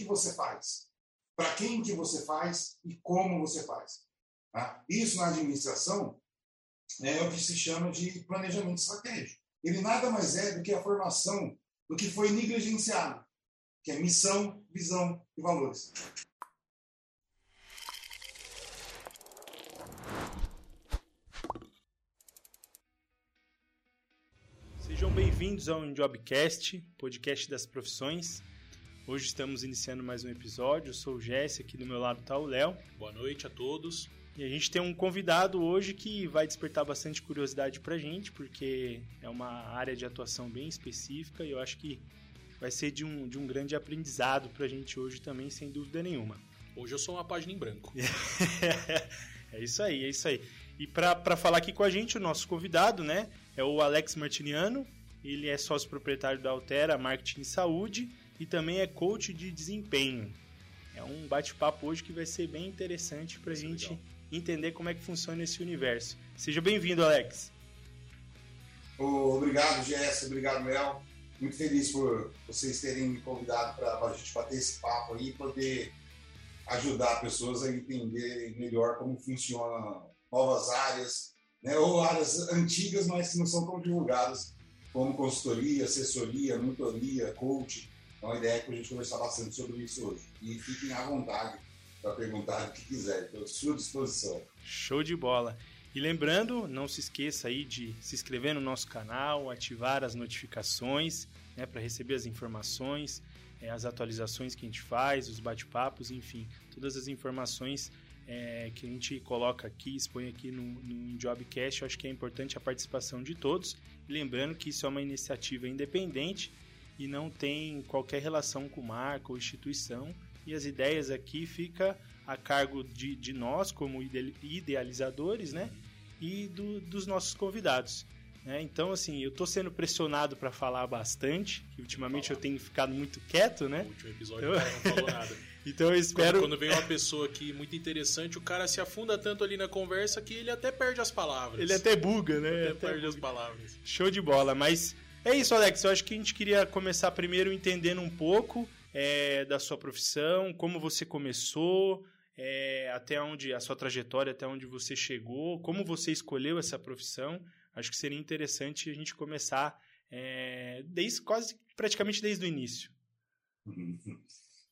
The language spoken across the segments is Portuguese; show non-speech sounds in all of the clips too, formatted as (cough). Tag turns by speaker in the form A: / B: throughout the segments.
A: que você faz, para quem que você faz e como você faz. Tá? Isso na administração é o que se chama de planejamento estratégico. Ele nada mais é do que a formação do que foi negligenciado, que é missão, visão e valores.
B: Sejam bem-vindos ao Jobcast, podcast das profissões. Hoje estamos iniciando mais um episódio. Eu sou o Jesse, aqui do meu lado está o Léo.
C: Boa noite a todos.
B: E a gente tem um convidado hoje que vai despertar bastante curiosidade para a gente, porque é uma área de atuação bem específica e eu acho que vai ser de um, de um grande aprendizado para a gente hoje também, sem dúvida nenhuma.
C: Hoje eu sou uma página em branco. (laughs)
B: é isso aí, é isso aí. E para falar aqui com a gente, o nosso convidado, né, é o Alex Martiniano. Ele é sócio proprietário da Altera Marketing e Saúde e também é coach de desempenho. É um bate-papo hoje que vai ser bem interessante para a gente legal. entender como é que funciona esse universo. Seja bem-vindo, Alex.
A: Obrigado, Jess. Obrigado, Mel. Muito feliz por vocês terem me convidado para a gente bater esse papo aí e poder ajudar pessoas a entender melhor como funcionam novas áreas, né? ou áreas antigas, mas que não são tão divulgadas, como consultoria, assessoria, mentoria, coaching então a ideia é que a gente conversar bastante sobre isso hoje. E fiquem à vontade para perguntar o que quiser, estou à sua disposição.
B: Show de bola! E lembrando, não se esqueça aí de se inscrever no nosso canal, ativar as notificações né, para receber as informações, é, as atualizações que a gente faz, os bate-papos, enfim, todas as informações é, que a gente coloca aqui, expõe aqui no, no Jobcast. Eu acho que é importante a participação de todos. lembrando que isso é uma iniciativa independente e não tem qualquer relação com marca ou instituição. E as ideias aqui fica a cargo de, de nós, como idealizadores, né? E do, dos nossos convidados. Né? Então, assim, eu tô sendo pressionado para falar bastante, que ultimamente eu tenho ficado muito quieto, né?
C: No último episódio eu... o cara não falou nada. (laughs)
B: então eu espero.
C: Quando, quando, vem uma pessoa aqui muito interessante, o cara se afunda tanto ali na conversa que ele até perde as palavras.
B: Ele até buga, né?
C: Ele
B: até,
C: até perde buga. as palavras.
B: Show de bola, mas é isso, Alex. Eu acho que a gente queria começar primeiro entendendo um pouco é, da sua profissão, como você começou, é, até onde a sua trajetória, até onde você chegou, como você escolheu essa profissão. Acho que seria interessante a gente começar é, desde quase praticamente desde o início. (laughs)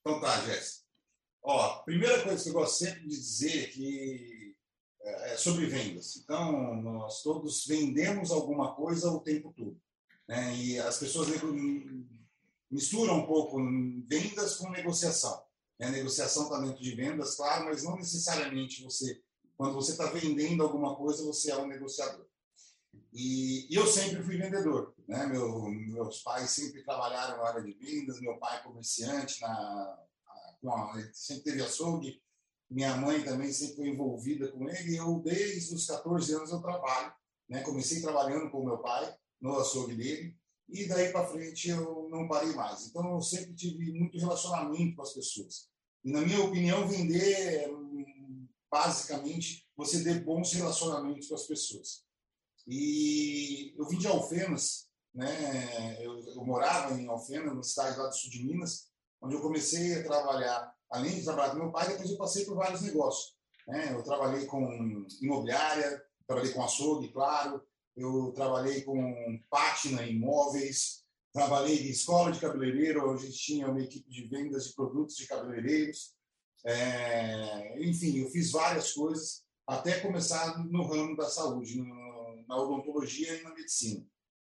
A: Então tá, Jéssica. Ó, primeira coisa que eu gosto sempre de dizer que é, é sobre vendas. Então, nós todos vendemos alguma coisa o tempo todo. Né? E as pessoas misturam um pouco vendas com negociação. Né? Negociação está dentro de vendas, claro, mas não necessariamente você, quando você está vendendo alguma coisa, você é um negociador. E, e eu sempre fui vendedor. Né? Meu, meus pais sempre trabalharam na área de vendas, meu pai é comerciante, na, a, sempre teve açougue, minha mãe também sempre foi envolvida com ele, eu, desde os 14 anos, eu trabalho. Né? Comecei trabalhando com meu pai, no açougue dele, e daí para frente eu não parei mais. Então eu sempre tive muito relacionamento com as pessoas. E na minha opinião, vender é basicamente você ter bons relacionamentos com as pessoas. E eu vim de Alfenas, né? Eu, eu morava em Alfenas, na cidade lá do sul de Minas, onde eu comecei a trabalhar, além de trabalhar com meu pai, depois eu passei por vários negócios. Né? Eu trabalhei com imobiliária, trabalhei com açougue, claro, eu trabalhei com pátina em imóveis, trabalhei em escola de cabeleireiro, onde tinha uma equipe de vendas de produtos de cabeleireiros. É, enfim, eu fiz várias coisas até começar no ramo da saúde, no, na odontologia e na medicina.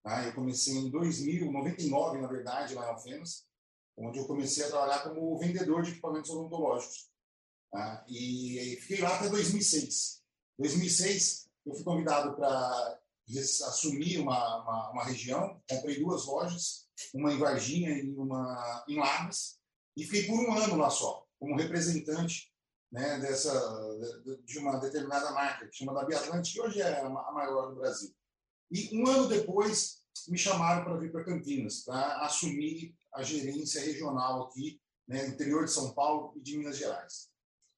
A: Tá? Eu comecei em 2000, 99, na verdade, lá em Alfenas, onde eu comecei a trabalhar como vendedor de equipamentos odontológicos. Tá? E fiquei lá até 2006. 2006, eu fui convidado para assumi uma, uma, uma, região, comprei duas lojas, uma em Varginha e uma em Lamas, e fiquei por um ano lá só, como representante né, dessa, de uma determinada marca, que chama da Biatlante, que hoje é a maior do Brasil. E um ano depois, me chamaram para vir para Campinas, para assumir a gerência regional aqui, né, interior de São Paulo e de Minas Gerais.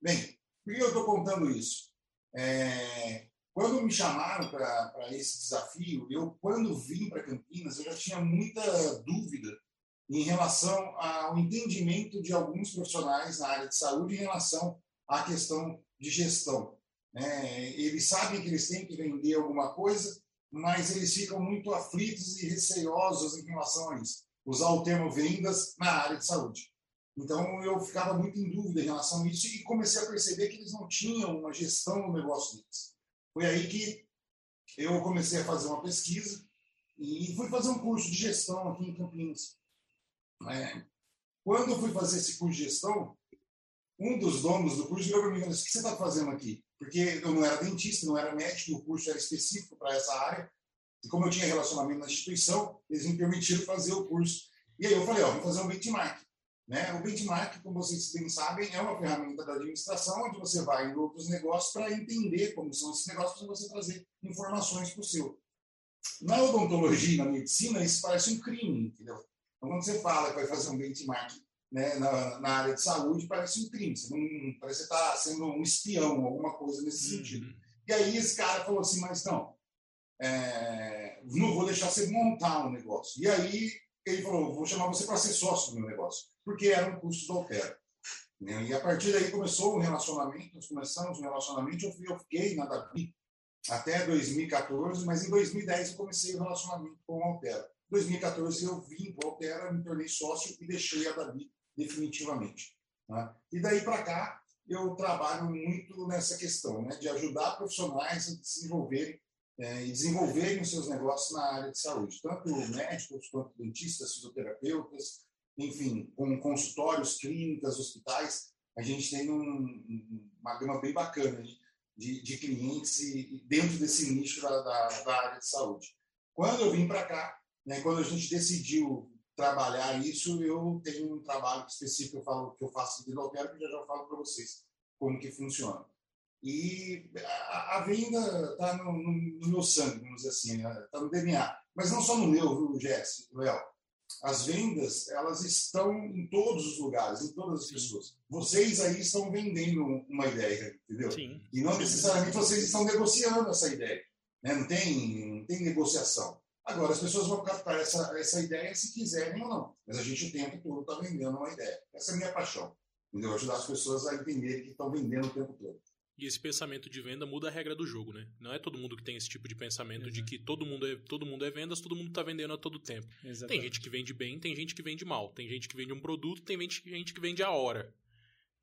A: Bem, por que eu estou contando isso? É, quando me chamaram para esse desafio, eu, quando vim para Campinas, eu já tinha muita dúvida em relação ao entendimento de alguns profissionais na área de saúde em relação à questão de gestão. É, eles sabem que eles têm que vender alguma coisa, mas eles ficam muito aflitos e receosos em relação a isso. Usar o termo vendas na área de saúde. Então eu ficava muito em dúvida em relação a isso e comecei a perceber que eles não tinham uma gestão no negócio deles. Foi aí que eu comecei a fazer uma pesquisa e fui fazer um curso de gestão aqui em Campinas. É, quando eu fui fazer esse curso de gestão, um dos donos do curso virou para mim e falou: assim, O que você está fazendo aqui? Porque eu não era dentista, não era médico, o curso era específico para essa área. E como eu tinha relacionamento na instituição, eles me permitiram fazer o curso. E aí eu falei: Ó, vou fazer um benchmark. Né? O benchmark, como vocês bem sabem, é uma ferramenta da administração onde você vai em outros negócios para entender como são esses negócios para você trazer informações para o seu. Na odontologia e na medicina, isso parece um crime, entendeu? Então, quando você fala que vai fazer um benchmark né, na, na, área de saúde, parece um crime. Você não, parece que está sendo um espião, alguma coisa nesse uhum. sentido. E aí esse cara falou assim, mas não, é, não vou deixar você montar um negócio. E aí ele falou, vou chamar você para ser sócio do meu negócio, porque era um custo do Altera. Né? E a partir daí começou um relacionamento, nós começamos um relacionamento, eu fiquei na Davi até 2014, mas em 2010 eu comecei o relacionamento com o Altera. 2014 eu vim para o Altera, me tornei sócio e deixei a Davi definitivamente. Né? E daí para cá eu trabalho muito nessa questão, né, de ajudar profissionais a desenvolverem é, e desenvolverem os seus negócios na área de saúde, tanto médicos quanto dentistas, fisioterapeutas, enfim, com consultórios, clínicas, hospitais, a gente tem um, uma gama bem bacana de, de clientes e, dentro desse nicho da, da, da área de saúde. Quando eu vim para cá, né, quando a gente decidiu trabalhar isso, eu tenho um trabalho específico que eu, falo, que eu faço de Altero, que já já falo para vocês como que funciona. E a, a venda está no, no, no, meu sangue, vamos dizer assim, está né? no DNA. Mas não só no meu, viu, Jesse, Léo? As vendas, elas estão em todos os lugares, em todas as Sim. pessoas. Vocês aí estão vendendo uma ideia, entendeu? Sim. E não necessariamente vocês estão negociando essa ideia. Né? Não, tem, não tem negociação. Agora, as pessoas vão captar essa, essa ideia se quiserem ou não. Mas a gente o tempo todo está vendendo uma ideia. Essa é a minha paixão. Entendeu? Ajudar as pessoas a entenderem que estão vendendo o tempo todo.
C: E esse pensamento de venda muda a regra do jogo, né? Não é todo mundo que tem esse tipo de pensamento Exato. de que todo mundo, é, todo mundo é vendas, todo mundo está vendendo a todo tempo. Exatamente. Tem gente que vende bem, tem gente que vende mal. Tem gente que vende um produto, tem gente que vende a hora.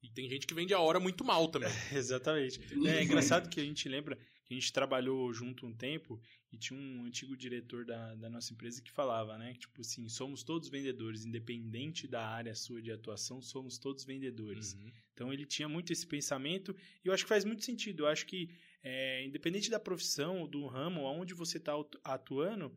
C: E tem gente que vende a hora muito mal também. (laughs)
B: exatamente. É engraçado que a gente lembra que a gente trabalhou junto um tempo e tinha um antigo diretor da, da nossa empresa que falava, né? Que, tipo assim, somos todos vendedores, independente da área sua de atuação, somos todos vendedores. Uhum. Então ele tinha muito esse pensamento e eu acho que faz muito sentido. Eu acho que, é, independente da profissão, do ramo, aonde você está atuando,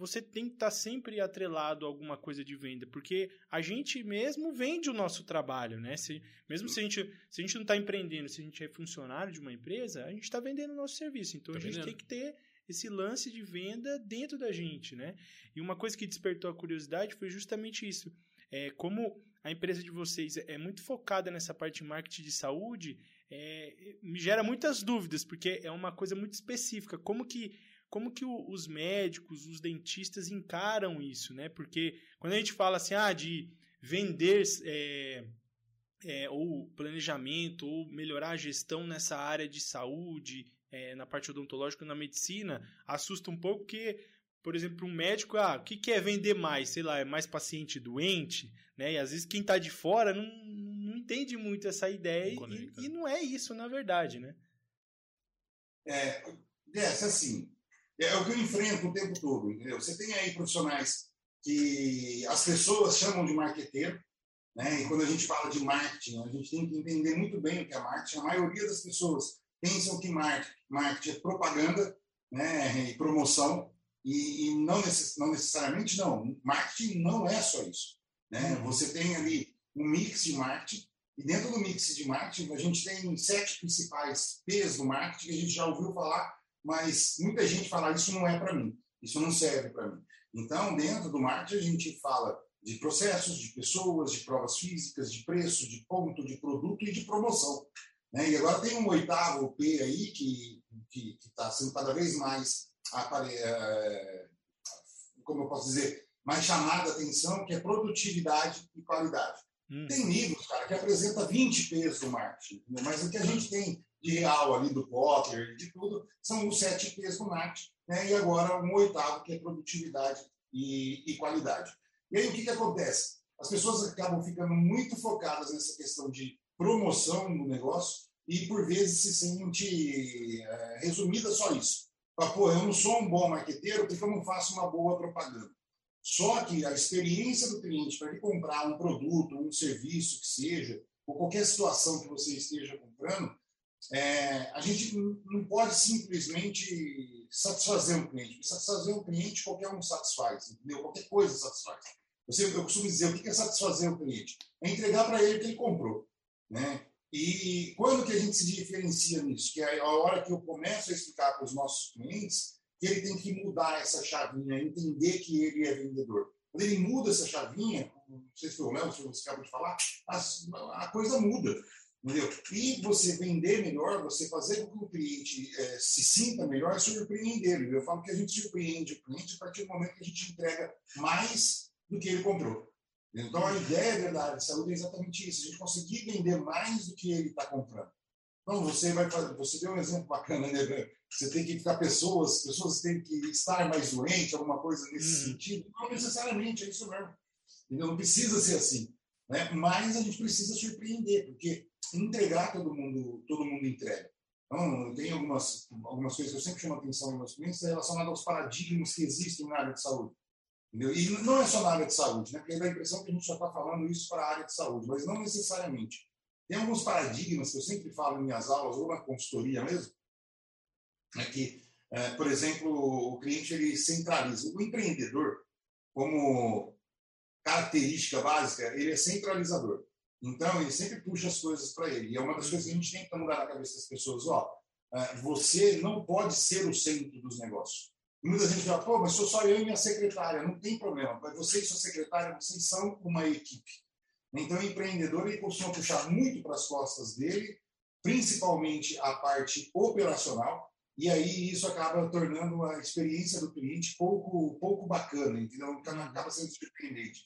B: você tem que estar tá sempre atrelado a alguma coisa de venda, porque a gente mesmo vende o nosso trabalho, né? Se, mesmo se a, gente, se a gente não está empreendendo, se a gente é funcionário de uma empresa, a gente está vendendo o nosso serviço. Então tá a gente vendendo. tem que ter esse lance de venda dentro da gente, né? E uma coisa que despertou a curiosidade foi justamente isso. É, como a empresa de vocês é muito focada nessa parte de marketing de saúde, é, me gera muitas dúvidas, porque é uma coisa muito específica. Como que, como que o, os médicos, os dentistas encaram isso, né? Porque quando a gente fala assim, ah, de vender é, é, ou planejamento, ou melhorar a gestão nessa área de saúde, é, na parte odontológica, na medicina, assusta um pouco porque, por exemplo, um médico, ah, o que, que é vender mais? Sei lá, é mais paciente doente, né? E às vezes quem está de fora não, não entende muito essa ideia e, e, não é isso, na verdade, né?
A: É, é assim, é o que eu enfrento o tempo todo, entendeu? Você tem aí profissionais que as pessoas chamam de marqueteiro, né? E quando a gente fala de marketing, a gente tem que entender muito bem o que é marketing. A maioria das pessoas pensam que marketing, marketing é propaganda né, e promoção, e, e não, necess, não, necessariamente não. Marketing não é só isso. Né? Uhum. Você tem ali um mix de marketing, e dentro do mix de marketing, a gente tem sete principais P's do marketing que a gente já ouviu falar, mas muita gente fala isso não é para mim, isso não serve para mim. Então, dentro do marketing, a gente fala de processos, de pessoas, de provas físicas, de preço, de ponto, de produto e de promoção. Né? E agora tem um oitavo P aí que está sendo cada vez mais, apare... É, como eu posso dizer, mais chamada a atenção, que é produtividade e qualidade. Hum. Tem livros, cara, que apresenta 20 P's do marketing, mas o que a gente tem de real ali do Potter, de tudo, são os 7 P's do marketing, né? e agora um oitavo, que é produtividade e, e qualidade. E aí o que, que acontece? As pessoas acabam ficando muito focadas nessa questão de promoção do negócio e, por vezes, se sente é, resumida só isso. Pô, eu não sou um bom marqueteiro porque eu não faço uma boa propaganda. Só que a experiência do cliente para ele comprar um produto, um serviço que seja, ou qualquer situação que você esteja comprando, é, a gente não pode simplesmente satisfazer um cliente. Satisfazer um cliente, qualquer um satisfaz, entendeu? Qualquer coisa satisfaz. Você, eu costumo dizer, o que é satisfazer o cliente? É entregar para ele o que ele comprou. Né? E quando que a gente se diferencia nisso? Que é a hora que eu começo a explicar para os nossos clientes que ele tem que mudar essa chavinha, entender que ele é vendedor. Quando ele muda essa chavinha, não sei se foi o Léo, se você acabou de falar, a, a coisa muda. Entendeu? E você vender melhor, você fazer com que o cliente é, se sinta melhor, é surpreender ele. Eu falo que a gente surpreende o cliente a partir do momento que a gente entrega mais do que ele comprou. Então, a ideia da área de saúde é exatamente isso: a gente conseguir vender mais do que ele está comprando. Então, você vai fazer, você deu um exemplo bacana, né? Você tem que ficar pessoas, pessoas têm que estar mais doentes, alguma coisa nesse hum. sentido. Não necessariamente, é isso mesmo. Não precisa ser assim. Né? Mas a gente precisa surpreender, porque entregar todo mundo, todo mundo entrega. Então, tem algumas, algumas coisas que eu sempre chamo atenção dos meus clientes relacionadas aos paradigmas que existem na área de saúde. Entendeu? E não é só na área de saúde, né? porque dá a impressão que a gente já está falando isso para a área de saúde, mas não necessariamente. Tem alguns paradigmas que eu sempre falo em minhas aulas, ou na consultoria mesmo, é que, é, por exemplo, o cliente ele centraliza. O empreendedor, como característica básica, ele é centralizador. Então, ele sempre puxa as coisas para ele. E é uma das coisas que a gente tem que mudar na cabeça das pessoas. Ó, é, você não pode ser o centro dos negócios. E muita gente fala, pô, mas sou só eu e minha secretária. Não tem problema. Você e sua secretária, vocês são uma equipe. Então, o empreendedor ele costuma puxar muito para as costas dele, principalmente a parte operacional, e aí isso acaba tornando a experiência do cliente pouco, pouco bacana, entendeu? Acaba sendo surpreendente.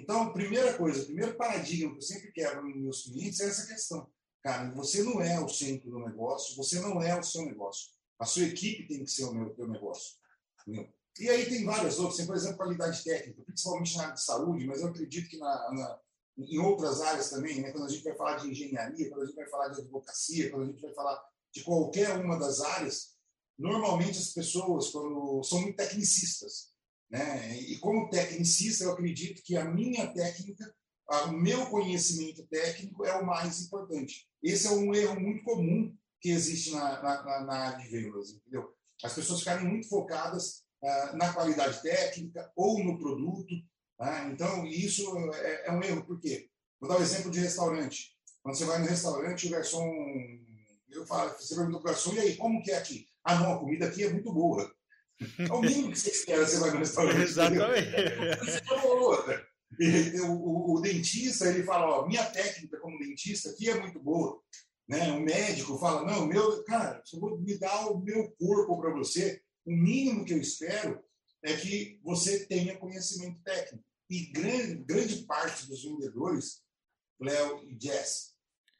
A: Então, primeira coisa, primeiro paradigma que eu sempre quero nos meus clientes é essa questão. Cara, você não é o centro do negócio, você não é o seu negócio. A sua equipe tem que ser o meu, teu negócio. Entendeu? E aí tem várias outras, por exemplo, qualidade técnica, principalmente na área de saúde, mas eu acredito que na, na, em outras áreas também, né? quando a gente vai falar de engenharia, quando a gente vai falar de advocacia, quando a gente vai falar de qualquer uma das áreas, normalmente as pessoas quando são muito tecnicistas. Né? E como tecnicista, eu acredito que a minha técnica, o meu conhecimento técnico é o mais importante. Esse é um erro muito comum que existe na, na, na área de vendas, entendeu? As pessoas ficarem muito focadas uh, na qualidade técnica ou no produto. Tá? Então, isso é, é, um erro, por quê? Vou dar um exemplo de restaurante. Quando você vai no restaurante, o garçom. Eu falo, você pergunta para o garçom, e aí, como que é aqui? Ah, não, a comida aqui é muito boa. É o mínimo que (laughs) você espera, você vai no restaurante.
B: Exatamente.
A: E, o, o, o, dentista, ele fala, ó, minha técnica como dentista aqui é muito boa. Né? O médico fala, não, meu, cara, eu vou me dar o meu corpo para você. O mínimo que eu espero é que você tenha conhecimento técnico. E grande, grande parte dos vendedores, Léo e Jess,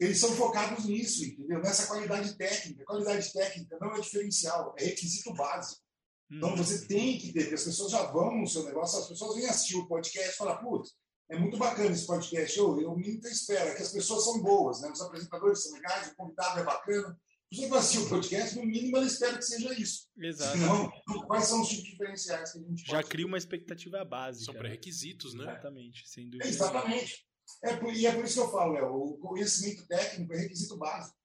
A: eles são focados nisso, entendeu? Nessa qualidade técnica. Qualidade técnica não é diferencial, é requisito básico. Então você uhum. tem que ter, porque as pessoas já vão no seu negócio, as pessoas vêm assistir o podcast e falam, putz, é muito bacana esse podcast. Eu, eu eu espero é que as pessoas são boas, né? os apresentadores são legais, o convidado é bacana. Se você vai assistir o podcast, no mínimo ela espera que seja isso.
B: Exato.
A: Senão, quais são os tipos diferenciais que a gente
B: Já cria uma expectativa básica.
C: São né? pré-requisitos, né?
B: Exatamente, sem dúvida.
A: É, exatamente. É por, e é por isso que eu falo, Léo, o conhecimento técnico é requisito básico.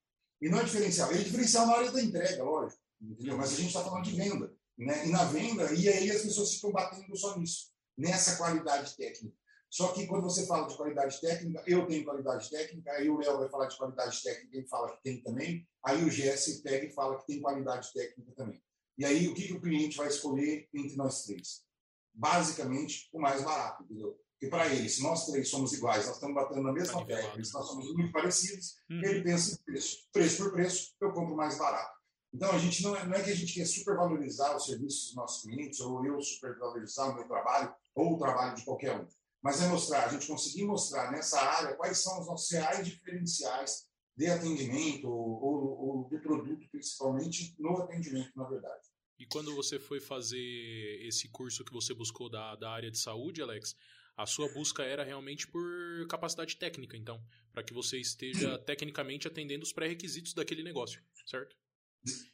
A: E não é diferencial. Ele é diferencial na hora da entrega, lógico. Entendeu? Mas a gente está falando de venda. Né? E na venda, e aí as pessoas ficam batendo só nisso, nessa qualidade técnica. Só que quando você fala de qualidade técnica, eu tenho qualidade técnica, aí o Léo vai falar de qualidade técnica, ele fala que tem também, aí o GS pega e fala que tem qualidade técnica também. E aí o que, que o cliente vai escolher entre nós três? Basicamente, o mais barato, entendeu? Porque para ele, se nós três somos iguais, nós estamos batendo na mesma técnica, nós somos muito parecidos, hum. ele pensa em preço. Preço por preço, eu compro mais barato. Então, a gente não é, não é que a gente quer supervalorizar os serviços dos nossos clientes, ou eu supervalorizar o meu trabalho, ou o trabalho de qualquer um. Mas é mostrar, a gente conseguir mostrar nessa área quais são os nossos reais diferenciais de atendimento ou, ou, ou de produto, principalmente no atendimento, na verdade.
C: E quando você foi fazer esse curso que você buscou da, da área de saúde, Alex, a sua busca era realmente por capacidade técnica, então, para que você esteja tecnicamente atendendo os pré-requisitos daquele negócio, certo?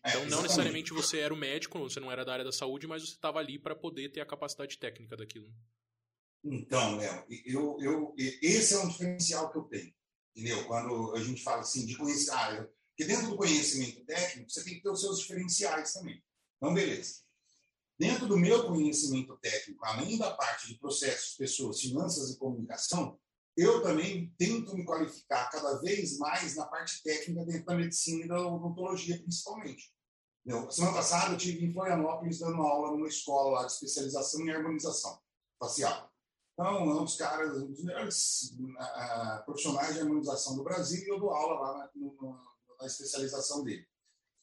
C: É, então, não necessariamente você era o médico, você não era da área da saúde, mas você estava ali para poder ter a capacidade técnica daquilo.
A: Então, Léo, eu, eu, esse é um diferencial que eu tenho. Entendeu? Quando a gente fala assim de conhecer, ah, porque dentro do conhecimento técnico, você tem que ter os seus diferenciais também. Então, beleza. Dentro do meu conhecimento técnico, além da parte de processos, pessoas, finanças e comunicação, eu também tento me qualificar cada vez mais na parte técnica dentro da medicina e da odontologia, principalmente. Eu, semana passada eu tive em Florianópolis dando aula numa escola lá de especialização em harmonização facial. Então, é um dos caras, um dos melhores uh, profissionais de harmonização do Brasil e eu dou aula lá na, no, na especialização dele.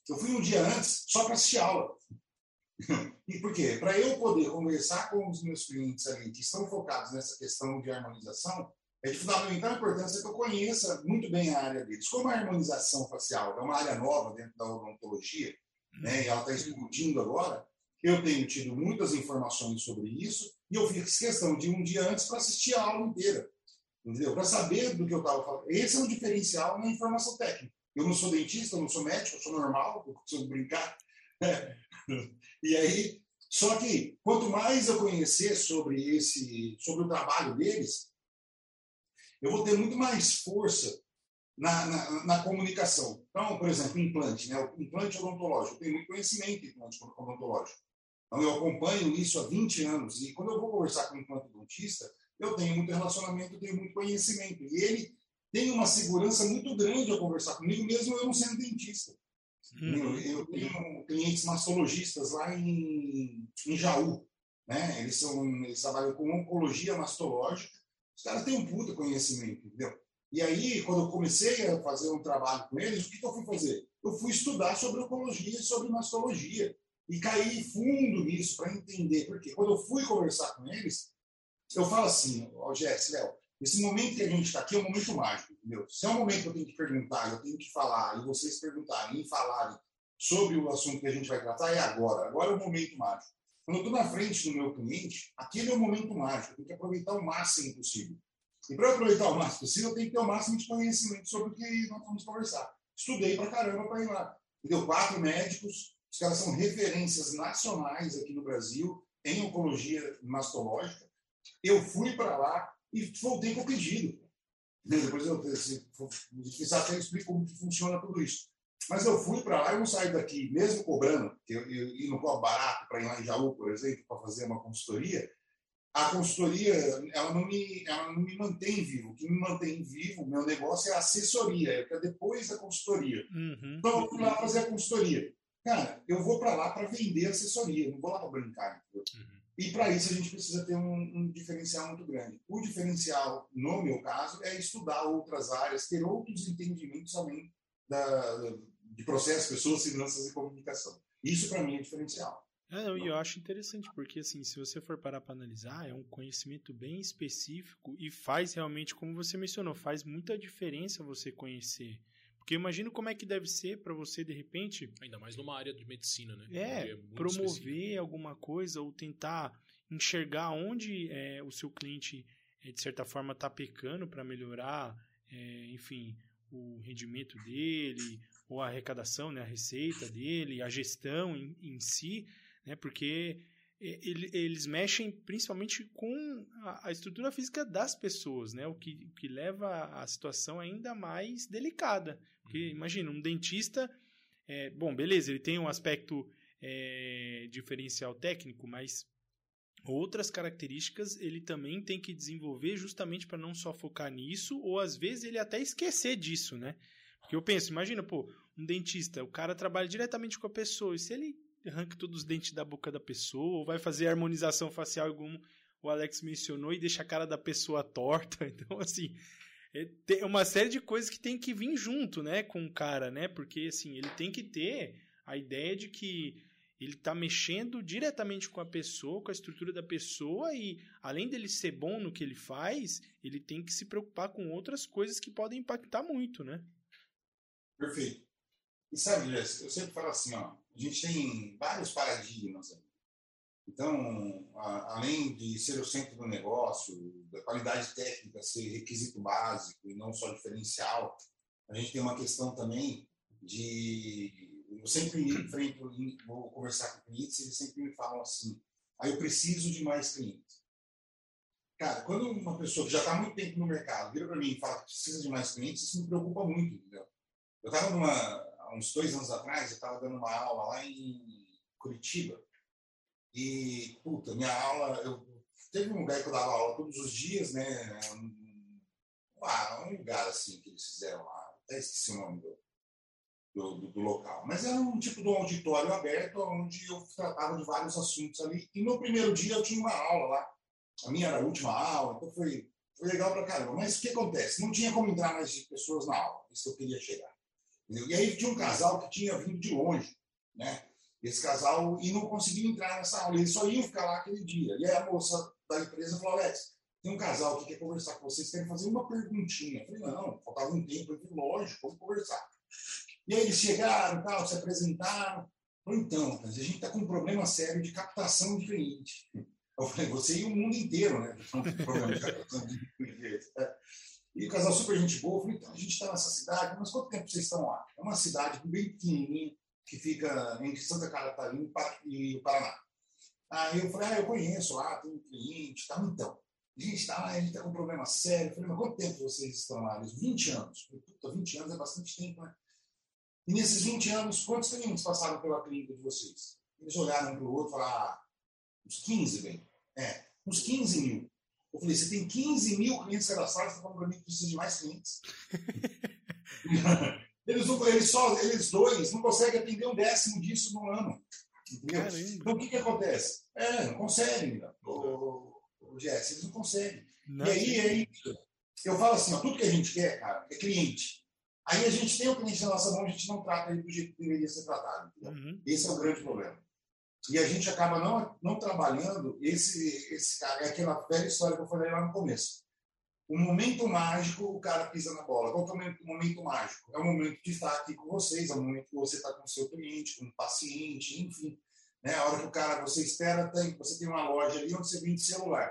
A: Eu fui um dia antes só para assistir aula. (laughs) e por quê? Para eu poder conversar com os meus clientes ali que estão focados nessa questão de harmonização, é de fundamental importância que eu conheça muito bem a área deles. Como a harmonização facial é uma área nova dentro da odontologia, né, e ela está explodindo agora, eu tenho tido muitas informações sobre isso e eu fiz questão de um dia antes para assistir a aula inteira, entendeu? Para saber do que eu estava falando. Esse é um diferencial na informação técnica. Eu não sou dentista, eu não sou médico, eu sou normal, eu preciso brincar. (laughs) e aí, só que quanto mais eu conhecer sobre esse, sobre o trabalho deles, eu vou ter muito mais força na, na, na, comunicação. Então, por exemplo, implante, né? o implante odontológico. Eu tenho muito conhecimento em implante odontológico. Então, eu acompanho isso há 20 anos. E quando eu vou conversar com um implantodontista, eu tenho muito relacionamento, eu tenho muito conhecimento. E ele tem uma segurança muito grande ao conversar comigo, mesmo eu não sendo dentista. Uhum. Eu, eu, tenho clientes mastologistas lá em, em Jaú. Né? Eles, são, eles trabalham com oncologia mastológica. Os caras têm um puta conhecimento, entendeu? E aí, quando eu comecei a fazer um trabalho com eles, o que, que eu fui fazer? Eu fui estudar sobre oncologia e sobre mastologia. E caí fundo nisso para entender. Porque quando eu fui conversar com eles, eu falo assim, ó, Léo, esse momento que a gente está aqui é um momento mágico, entendeu? Se é um momento que eu tenho que perguntar, eu tenho que falar, e vocês perguntarem e falarem sobre o assunto que a gente vai tratar, é agora. Agora é o momento mágico. Quando eu estou na frente do meu cliente, aquele é o momento mágico. Eu tenho que aproveitar o máximo possível. E para aproveitar o máximo possível, eu tenho que ter o máximo de conhecimento sobre o que nós vamos conversar. Estudei para caramba para ir lá. Entendeu? Quatro médicos, os caras são referências nacionais aqui no Brasil em oncologia mastológica. Eu fui para lá, e voltei com o pedido. Depois eu, se, se até explico como funciona tudo isso. Mas eu fui para lá, eu não saio daqui, mesmo cobrando, eu, eu, eu não cobro barato para ir lá em Jaú, por exemplo, para fazer uma consultoria, a consultoria ela não, me, ela não me mantém vivo. O que me mantém vivo, meu negócio é a assessoria, é depois da consultoria. Uhum. Então eu fui lá fazer a consultoria. Cara, eu vou para lá para vender assessoria, não vou lá para brincar. Uhum. E para isso a gente precisa ter um, um, diferencial muito grande. O diferencial, no meu caso, é estudar outras áreas, ter outros entendimentos além da, de processos, pessoas, finanças e comunicação. Isso para mim é diferencial.
B: É, eu, eu acho interessante, porque assim, se você for parar para analisar, é um conhecimento bem específico e faz realmente, como você mencionou, faz muita diferença você conhecer porque eu imagino como é que deve ser para você, de repente.
C: Ainda mais numa área de medicina, né?
B: É, é promover específico. alguma coisa ou tentar enxergar onde é, o seu cliente, é, de certa forma, está pecando para melhorar, é, enfim, o rendimento dele, ou a arrecadação, né, a receita dele, a gestão em, em si, né? Porque eles mexem principalmente com a, estrutura física das pessoas, né? O que, que leva a situação ainda mais delicada. Porque uhum. imagina, um dentista, é, bom, beleza, ele tem um aspecto é, diferencial técnico, mas outras características ele também tem que desenvolver justamente para não só focar nisso, ou às vezes ele até esquecer disso, né? Porque eu penso, imagina, pô, um dentista, o cara trabalha diretamente com a pessoa, e se ele arranca todos os dentes da boca da pessoa, ou vai fazer harmonização facial, como o Alex mencionou, e deixa a cara da pessoa torta. (laughs) Então, assim, é, tem uma série de coisas que tem que vir junto, né, com o cara, né? Porque, assim, ele tem que ter a ideia de que ele está mexendo diretamente com a pessoa, com a estrutura da pessoa e além dele ser bom no que ele faz, ele tem que se preocupar com outras coisas que podem impactar muito, né?
A: Perfeito. E sabe, Jess, eu sempre falo assim, ó, a gente tem vários paradigmas aí. Então, a, além de ser o centro do negócio, da qualidade técnica ser requisito básico e não só diferencial, a gente tem uma questão também de eu sempre enfrento, vou conversar com clientes, eles sempre me falam assim: ah, eu preciso de mais clientes. Cara, quando uma pessoa que já está muito tempo no mercado vira para mim e fala que precisa de mais clientes, isso me preocupa muito, entendeu? Eu estava numa, há uns dois anos atrás, eu estava dando uma aula lá em Curitiba e, puta, minha aula, eu, teve um lugar que eu dava aula todos os dias, né? Um, um lugar assim que eles fizeram lá, até esqueci o nome do, do, do, local. Mas era um tipo de um auditório aberto onde eu tratava de vários assuntos ali. E no primeiro dia eu tinha uma aula lá. A minha era a última aula, então foi, foi legal pra caramba. Mas o que acontece? Não tinha como entrar mais pessoas na aula, isso eu queria chegar. Entendeu? E aí tinha um casal que tinha vindo de longe, né? Esse casal, e não conseguia entrar nessa aula, eles só iam ficar lá aquele dia. E aí a moça da empresa falou: Alex, tem um casal que quer conversar com vocês, querem fazer uma perguntinha. Eu falei: não, faltava um tempo, falei: lógico, vamos conversar. E aí eles chegaram, tal, se apresentaram. Falei, então, a gente está com um problema sério de captação de cliente. Eu falei, você e o mundo inteiro, né? Com problema de captação de cliente. E o casal super gente boa, eu falei, então, a gente está nessa cidade, mas quanto tempo vocês estão lá? É uma cidade bem pequenininha, que fica entre Santa Catarina e Paraná. Aí eu falei, ah, eu conheço lá, tem um cliente, tá, então. A gente está lá, a gente está com um problema sério. Eu falei, mas quanto tempo vocês estão lá? Eles, 20 anos. Eu falei, puta, 20 anos é bastante tempo, né? E nesses 20 anos, quantos clientes passaram pela clínica de vocês? Eles olharam um para o outro e falaram, ah, uns 15, bem. É, uns 15 mil. Eu falei, você tem 15 mil clientes cadastrados, você está falando para mim que precisa de mais clientes. (laughs) eles, não, eles, só, eles dois não conseguem atender um décimo disso no ano. Entendeu? Então o que, que acontece? É, não conseguem, o, o Jess, eles não conseguem. Não, e aí, aí, eu falo assim, ó, tudo que a gente quer, cara, é cliente. Aí a gente tem o cliente na nossa mão, a gente não trata ele do jeito que deveria ser tratado. Uhum. Esse é o grande problema. E a gente acaba não, não trabalhando esse, esse cara. É aquela velha história que eu falei lá no começo. O momento mágico, o cara pisa na bola. Qual é o momento mágico? É o momento de estar aqui com vocês, é o momento que você está com o seu cliente, com o paciente, enfim. Né? A hora que o cara, você espera, tem, você tem uma loja ali onde você vende celular.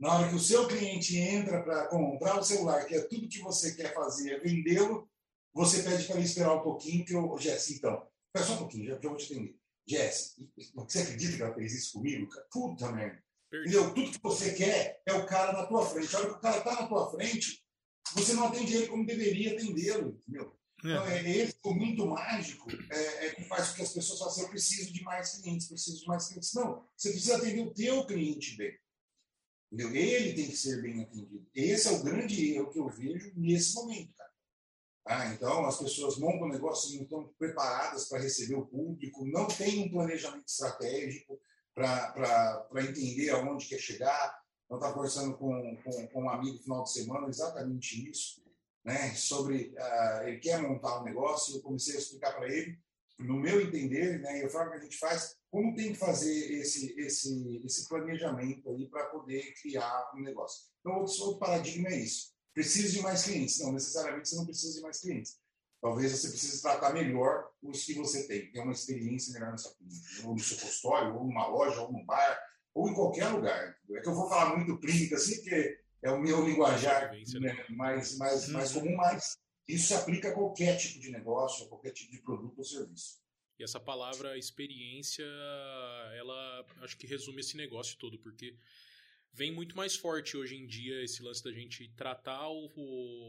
A: Na hora que o seu cliente entra para comprar o celular, que é tudo que você quer fazer, é vendê-lo, você pede para ele esperar um pouquinho, que eu, Jess, então, espera só um pouquinho, já, já vou te atender. Jess, você acredita que ela fez isso comigo, cara? Puta merda. Entendeu? Tudo que você quer é o cara na tua frente. A hora que o cara está na tua frente, você não atende ele como deveria atendê-lo, entendeu? É. Então, é, esse momento mágico é, é, que faz com que as pessoas façam, eu preciso de mais clientes, preciso de mais clientes. Não, você precisa atender o teu cliente bem. Entendeu? Ele tem que ser bem atendido. Esse é o grande erro que eu vejo nesse momento. Ah, então, as pessoas montam o negócio, não estão preparadas para receber o público, não tem um planejamento estratégico para entender aonde quer chegar. Eu estava conversando com, com, com, um amigo no final de semana exatamente isso, né, sobre uh, ele quer montar um negócio, eu comecei a explicar para ele, no meu entender, né, e a forma que a gente faz, como tem que fazer esse, esse, esse planejamento aí para poder criar um negócio. Então, outro, outro paradigma é isso Precisa de mais clientes. Não, necessariamente você não precisa de mais clientes. Talvez você precise tratar melhor os que você tem, ter uma experiência melhor nessa clínica, ou no seu consultório, ou numa loja, ou num bar, ou em qualquer lugar. É que eu vou falar muito clínica assim, porque é o meu linguajar né, mais, mais, mais comum, mas isso se aplica a qualquer tipo de negócio, a qualquer tipo de produto ou serviço.
C: E essa palavra experiência, ela acho que resume esse negócio todo, porque vem muito mais forte hoje em dia esse lance da gente tratar o,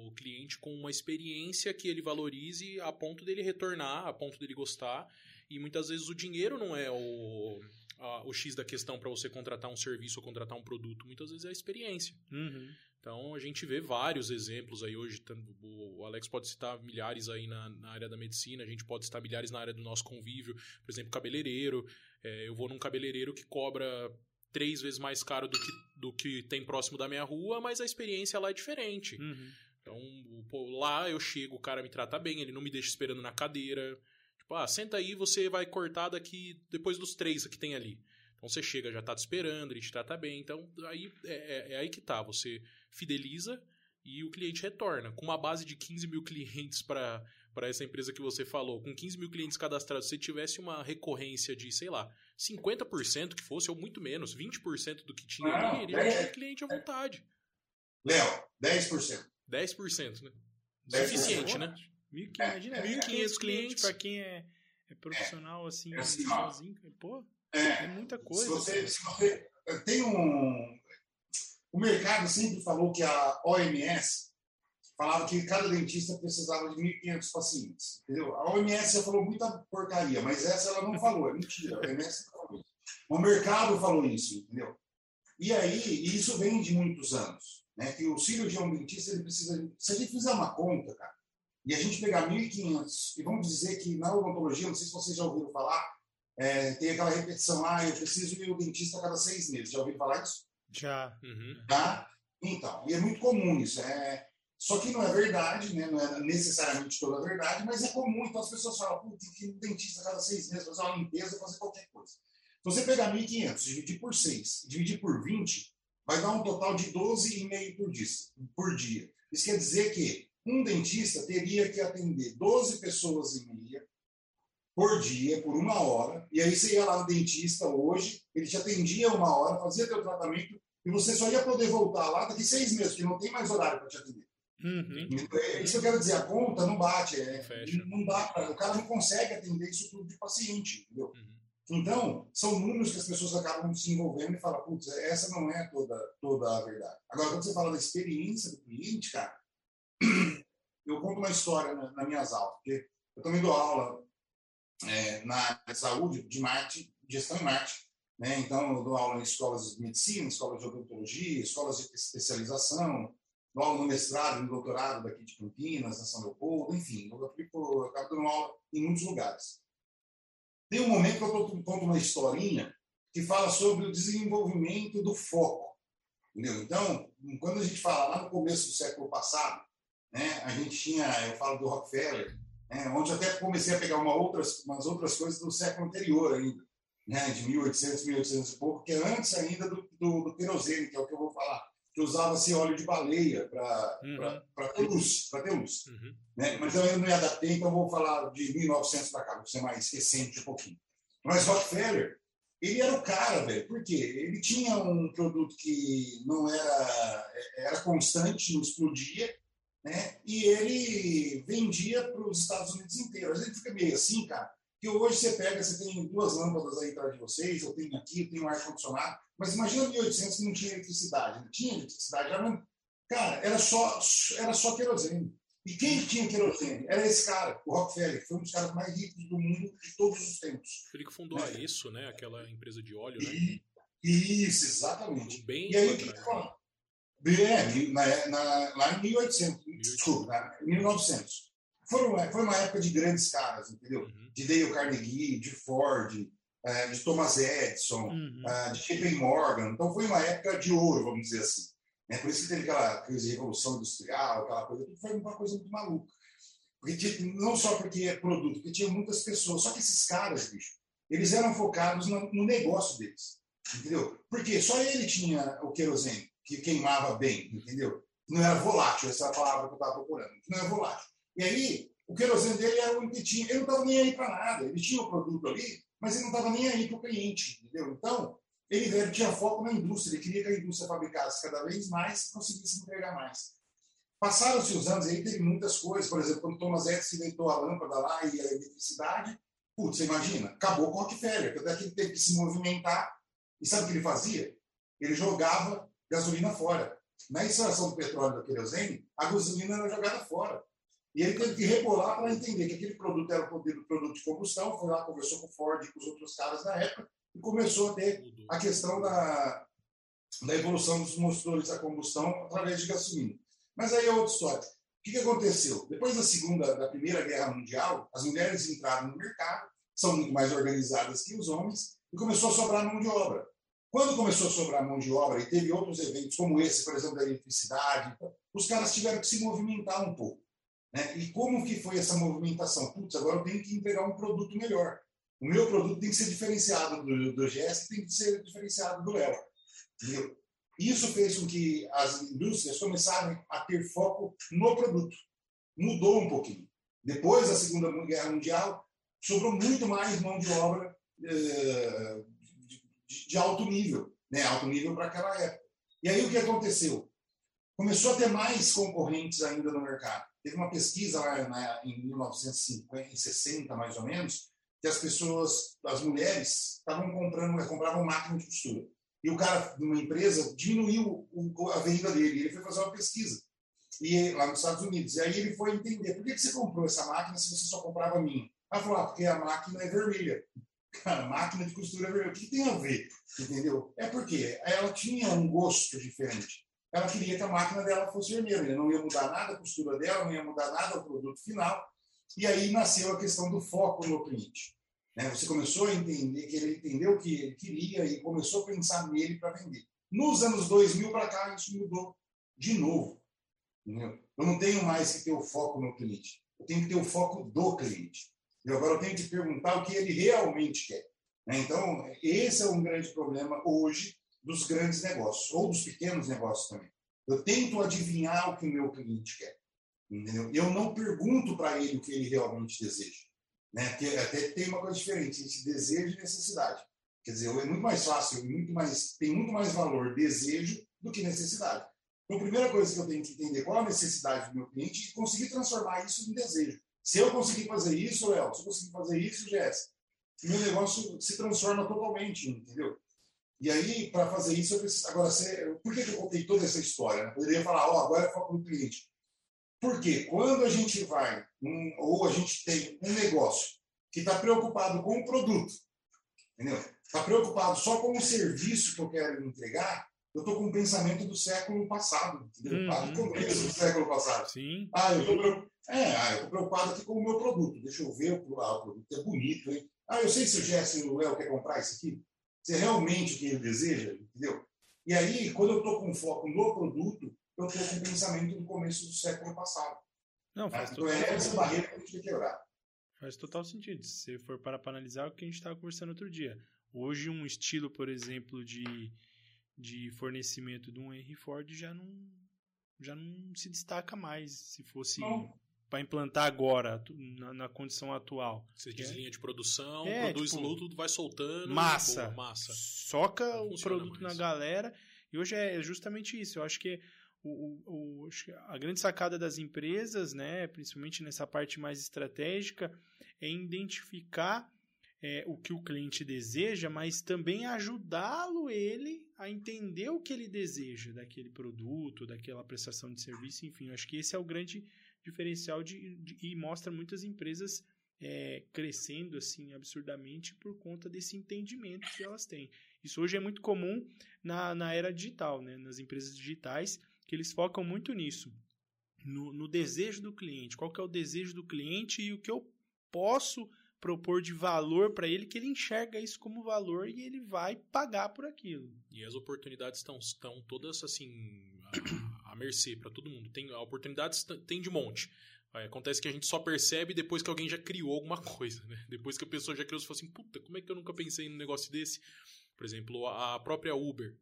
C: o, cliente com uma experiência que ele valorize a ponto dele retornar, a ponto dele gostar. E muitas vezes o dinheiro não é o, a, o X da questão para você contratar um serviço ou contratar um produto. Muitas vezes é a experiência. Uhum. Então a gente vê vários exemplos aí hoje. O Alex pode citar milhares aí na, na, área da medicina, a gente pode citar milhares na área do nosso convívio. Por exemplo, cabeleireiro. É, eu vou num cabeleireiro que cobra três vezes mais caro do que, do que tem próximo da minha rua, mas a experiência lá é diferente. Uhum. Então, pô, lá eu chego, o cara me trata bem, ele não me deixa esperando na cadeira. Tipo, ah, senta aí, você vai cortar daqui depois dos três que tem ali. Então você chega, já tá te esperando, ele te trata bem. Então aí é, é, é aí que tá. Você fideliza e o cliente retorna. Com uma base de 15 mil (laughs) clientes para essa empresa que você falou, com 15 mil clientes cadastrados, se você tivesse uma recorrência de, sei lá, 50% que fosse, ou muito menos, 20% do que tinha Não, ele ia ter cliente à vontade.
A: Léo, 10%.
C: 10%, né? 10%. Suficiente, né?
B: 1.500, imagina, é, 1.500 clientes para quem é, é profissional assim, é assim sozinho. Pô, é, é muita coisa. Se
A: você, se você tem um. O mercado sempre falou que a OMS falava que cada dentista precisava de 1.500 pacientes. Entendeu? A OMS já falou muita porcaria, mas essa ela não falou, é mentira. A OMS não falou isso. O mercado falou isso, entendeu? E aí, e isso vem de muitos anos, né? Que o cirurgião dentista ele precisa. Se a gente fizer uma conta, cara, e a gente pegar 1.500 e vamos dizer que na odontologia, não sei se vocês já ouviram falar, é, tem aquela repetição, ah, eu preciso ir ao dentista a cada seis meses. Já ouviram falar isso?
B: Já.
A: Uhum. Tá? Então, e é muito comum isso. É... Só que não é verdade, né? não é necessariamente toda a verdade, mas é comum. Então as pessoas falam, tem que no dentista cada seis meses, fazer uma limpeza, fazer qualquer coisa. Se você pegar 1.500, dividir por 6, dividir por 20, vai dar um total de 12,5 por dia, por dia. Isso quer dizer que um dentista teria que atender 12 pessoas e meia por dia, por uma hora, e aí você ia lá no dentista hoje, ele te atendia uma hora, fazia teu tratamento, e você só ia poder voltar lá daqui seis meses, porque não tem mais horário para te atender. Uhum. Isso eu quero dizer, a conta não bate, é, não dá o cara não consegue atender isso tudo de paciente, entendeu? Uhum. Então, são números que as pessoas acabam se envolvendo e falam, putz, essa não é toda, toda a verdade. Agora, quando você fala da experiência do cliente, cara, (clears throat) eu conto uma história na, nas minhas aulas, porque eu também dou aula é, na saúde, de marketing, gestão e marketing. Né? Então, eu dou aula em escolas de medicina, escolas de odontologia, escolas de especialização, aula no mestrado, no doutorado daqui de Campinas, na São Leopoldo, enfim, eu, eu acabo dando aula em muitos lugares. Tem um momento que eu conto uma historinha que fala sobre o desenvolvimento do foco. Entendeu? Então, quando a gente fala lá no começo do século passado, né, a gente tinha, eu falo do Rockefeller, né, onde até comecei a pegar uma outras, umas outras coisas do século anterior ainda, né, de 1800, 1800 e pouco, que é antes ainda do, do, do querosene, que é o que eu vou falar, que usava-se óleo de baleia para uhum. ter luz. Pra ter luz uhum. né? Mas eu não me adaptei, então eu vou falar de 1900 para cá, vou ser mais recente um pouquinho. Mas Rockefeller, ele era o cara, velho. Por quê? Ele tinha um produto que não era, era constante, não explodia, né? E ele vendia para os Estados Unidos inteiros. A gente fica meio assim, cara, que hoje você pega, você tem duas lâmpadas aí atrás de vocês, eu tenho aqui, eu tenho ar-condicionado, mas imagina 1800 que não tinha eletricidade. Não tinha eletricidade, cara, era só, era só querosene. E quem tinha querosene? Era esse cara, o Rockefeller, que foi um dos caras mais ricos do mundo de todos os tempos.
C: Ele que fundou né? isso, né? Aquela empresa de óleo, né?
A: E, isso, exatamente.
C: Bem
A: e aí, o que, que é, na, na, lá em 1800, desculpa, em 1900. Foi uma, foi uma época de grandes caras, entendeu? Uhum. De Dale Carnegie, de Ford, uh, de Thomas Edison, uhum. uh, de JP Morgan. Então foi uma época de ouro, vamos dizer assim. É por isso que teve aquela crise de revolução industrial, aquela coisa, foi uma coisa muito maluca. Porque tinha, não só porque é produto, porque tinha muitas pessoas. Só que esses caras, bicho, eles eram focados no, no negócio deles. Entendeu? Porque só ele tinha o querosene que queimava bem, entendeu? Não era volátil, essa é a palavra que eu estava procurando. Não era volátil. E aí, o querosene dele era o que tinha. Ele não estava nem aí para nada. Ele tinha o produto ali, mas ele não estava nem aí para o cliente, entendeu? Então, ele, ele tinha foco na indústria. Ele queria que a indústria fabricasse cada vez mais e conseguisse entregar mais. Passaram-se os anos, aí teve muitas coisas. Por exemplo, quando Thomas Edison inventou a lâmpada lá e a eletricidade, putz, você imagina, acabou com o Rockefeller, porque até ele teve que se movimentar. E sabe o que ele fazia? Ele jogava gasolina fora. Na instalação do petróleo da querosene, a gasolina era jogada fora. E ele teve que rebolar para entender que aquele produto era o produto de combustão, foi lá, conversou com o Ford e com os outros caras da época, e começou a ter a questão da, da evolução dos motores a combustão através de gasolina. Mas aí é outra história. O que, que aconteceu? Depois da segunda, da primeira guerra mundial, as mulheres entraram no mercado, são muito mais organizadas que os homens, e começou a sobrar mão de obra. Quando começou a sobrar mão de obra e teve outros eventos, como esse, por exemplo, da eletricidade, os caras tiveram que se movimentar um pouco. Né? E como que foi essa movimentação? Putz, agora eu tenho que entregar um produto melhor. O meu produto tem que ser diferenciado do, do GS, tem que ser diferenciado do Léo. Isso fez com que as indústrias começassem a ter foco no produto. Mudou um pouquinho. Depois da Segunda Guerra Mundial, sobrou muito mais mão de obra eh, de, de, alto nível, né? alto nível para aquela época. E aí o que aconteceu? Começou a ter mais concorrentes ainda no mercado. Teve uma pesquisa lá na, em 1960, mais ou menos, que as pessoas, as mulheres, estavam comprando, compravam máquina de costura. E o cara de uma empresa diminuiu a venda dele. Ele foi fazer uma pesquisa e lá nos Estados Unidos. E aí ele foi entender por que, que você comprou essa máquina se você só comprava a minha. Ela falou, ah, porque a máquina é vermelha. Cara, máquina de costura é vermelha. O que tem a ver? Entendeu? É porque ela tinha um gosto diferente. Ela queria que a máquina dela fosse vermelha. Não ia mudar nada a costura dela, não ia mudar nada o produto final. E aí nasceu a questão do foco no cliente. Né? Você começou a entender que ele entendeu o que ele queria e começou a pensar nele para vender. Nos anos 2000 para cá, isso mudou de novo. Entendeu? Eu não tenho mais que ter o foco no cliente. Eu tenho que ter o foco do cliente. E agora eu tenho que perguntar o que ele realmente quer. Né? Então, esse é um grande problema hoje dos grandes negócios, ou dos pequenos negócios também. Eu tento adivinhar o que o meu cliente quer. Entendeu? Eu não pergunto para ele o que ele realmente deseja. Né? Porque até tem uma coisa diferente, a gente desejo e necessidade. Quer dizer, é muito mais fácil, muito mais, tem muito mais valor desejo do que necessidade. Então, a primeira coisa que eu tenho que entender qual a necessidade do meu cliente e conseguir transformar isso em desejo. Se eu conseguir fazer isso, Léo, se eu conseguir fazer isso, Jéssica, meu negócio se transforma totalmente, entendeu? E aí, para fazer isso, eu preciso. Agora, você... por que eu contei toda essa história? Né? Poderia falar, ó, oh, agora é foco no cliente. Porque quando a gente vai, um, ou a gente tem um negócio que está preocupado com o produto, entendeu? Está preocupado só com o serviço que eu quero entregar, eu estou com o pensamento do século passado, entendeu? Uhum. do começo do século passado.
B: Sim.
A: Ah, eu estou é, ah, preocupado aqui com o meu produto. Deixa eu ver, ah, o produto é bonito, hein? Ah, eu sei se o Gerson e o Léo quer comprar isso aqui. Se é realmente o que ele deseja, entendeu? E aí, quando eu estou com foco no produto, eu estou com o pensamento do começo do século passado.
B: Não, faz
A: então é essa barreira que a gente tem que quebrar.
B: Faz total sentido. Se for para analisar o que a gente estava conversando outro dia. Hoje, um estilo, por exemplo, de, de fornecimento de um Henry Ford já não, já não se destaca mais. Se fosse para implantar agora, na, na, condição atual.
C: Você diz é. linha de produção, é, produz tipo, tudo, vai soltando.
B: Massa. Massa. Soca o produto mais. na galera. E hoje é justamente isso. Eu acho que o, o, a grande sacada das empresas, né, principalmente nessa parte mais estratégica, é identificar é, o que o cliente deseja, mas também ajudá-lo ele a entender o que ele deseja daquele produto, daquela prestação de serviço, enfim, eu acho que esse é o grande diferencial de, de e mostra muitas empresas é, crescendo assim absurdamente por conta desse entendimento que elas têm. Isso hoje é muito comum na, na era digital, né? nas empresas digitais, que eles focam muito nisso, no, no desejo do cliente. Qual que é o desejo do cliente e o que eu posso propor de valor para ele, que ele enxerga isso como valor e ele vai pagar por aquilo.
C: E as oportunidades estão, estão todas assim mercê para todo mundo. Tem oportunidades tem de monte. Acontece que a gente só percebe depois que alguém já criou alguma (laughs) coisa, né? Depois que a pessoa já criou, você fala assim, puta, como é que eu nunca pensei num negócio desse? Por exemplo, a própria Uber,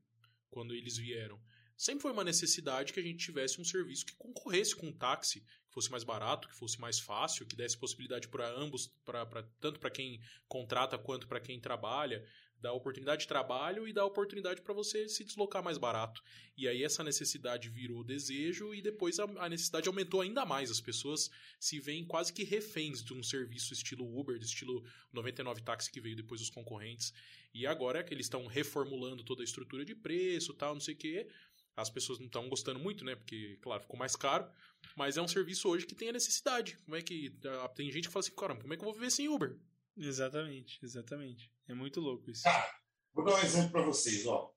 C: quando eles vieram sempre foi uma necessidade que a gente tivesse um serviço que concorresse com um táxi, que fosse mais barato, que fosse mais fácil, que desse possibilidade para ambos, pra, pra tanto para quem contrata quanto para quem trabalha, dar oportunidade de trabalho e dar oportunidade para você se deslocar mais barato. E aí essa necessidade virou desejo e depois a, a, necessidade aumentou ainda mais. As pessoas se veem quase que reféns de um serviço estilo Uber, de estilo 99 táxi que veio depois dos concorrentes. E agora que eles estão reformulando toda a estrutura de preço, tal, não sei o quê, as pessoas não estão gostando muito, né? Porque, claro, ficou mais caro. Mas é um serviço hoje que tem a necessidade. Como é que. Ah, tem gente que fala assim, caramba, como é que eu vou viver sem Uber?
B: Exatamente, exatamente. É muito louco isso.
A: Cara, vou dar um exemplo para vocês, ó.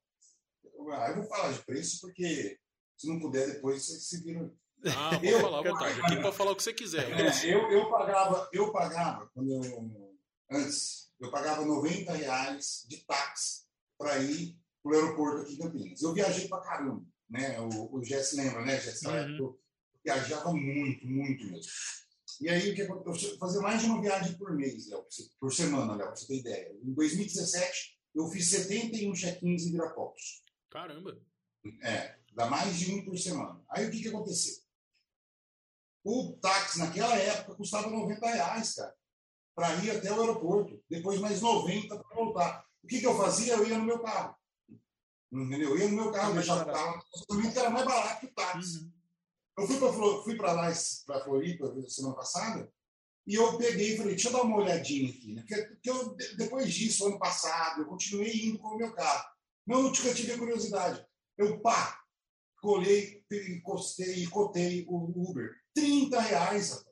A: Ah, eu vou falar de preço porque se não puder depois vocês se viram.
C: Ah, vou eu, falar à vontade. Aqui pode falar o que você quiser.
A: É, eu, eu pagava, eu pagava, quando eu, antes, eu pagava 90 reais de táxi para ir para o aeroporto aqui em Campinas. Eu viajei para caramba, né? O, o Jess lembra, né, Jess? Uhum. Eu viajava muito, muito mesmo. E aí, o que eu fazia mais de uma viagem por mês, Léo, por semana, Léo, pra você ter ideia. Em 2017, eu fiz 71 check-ins em Viracopos.
C: Caramba!
A: É, dá mais de um por semana. Aí, o que, que aconteceu? O táxi, naquela época, custava 90 reais, cara, para ir até o aeroporto. Depois, mais 90 para voltar. O que, que eu fazia? Eu ia no meu carro. Entendeu? Eu ia no meu carro, deixava o carro que era mais barato que o táxi. Uhum. Eu fui para fui lá, para Floripa, semana passada, e eu peguei e falei, deixa eu dar uma olhadinha aqui. Né? Porque, porque eu, depois disso, ano passado, eu continuei indo com o meu carro. Não, eu tive a curiosidade. Eu, pá, colei, encostei e cotei o Uber. 30 reais, rapaz.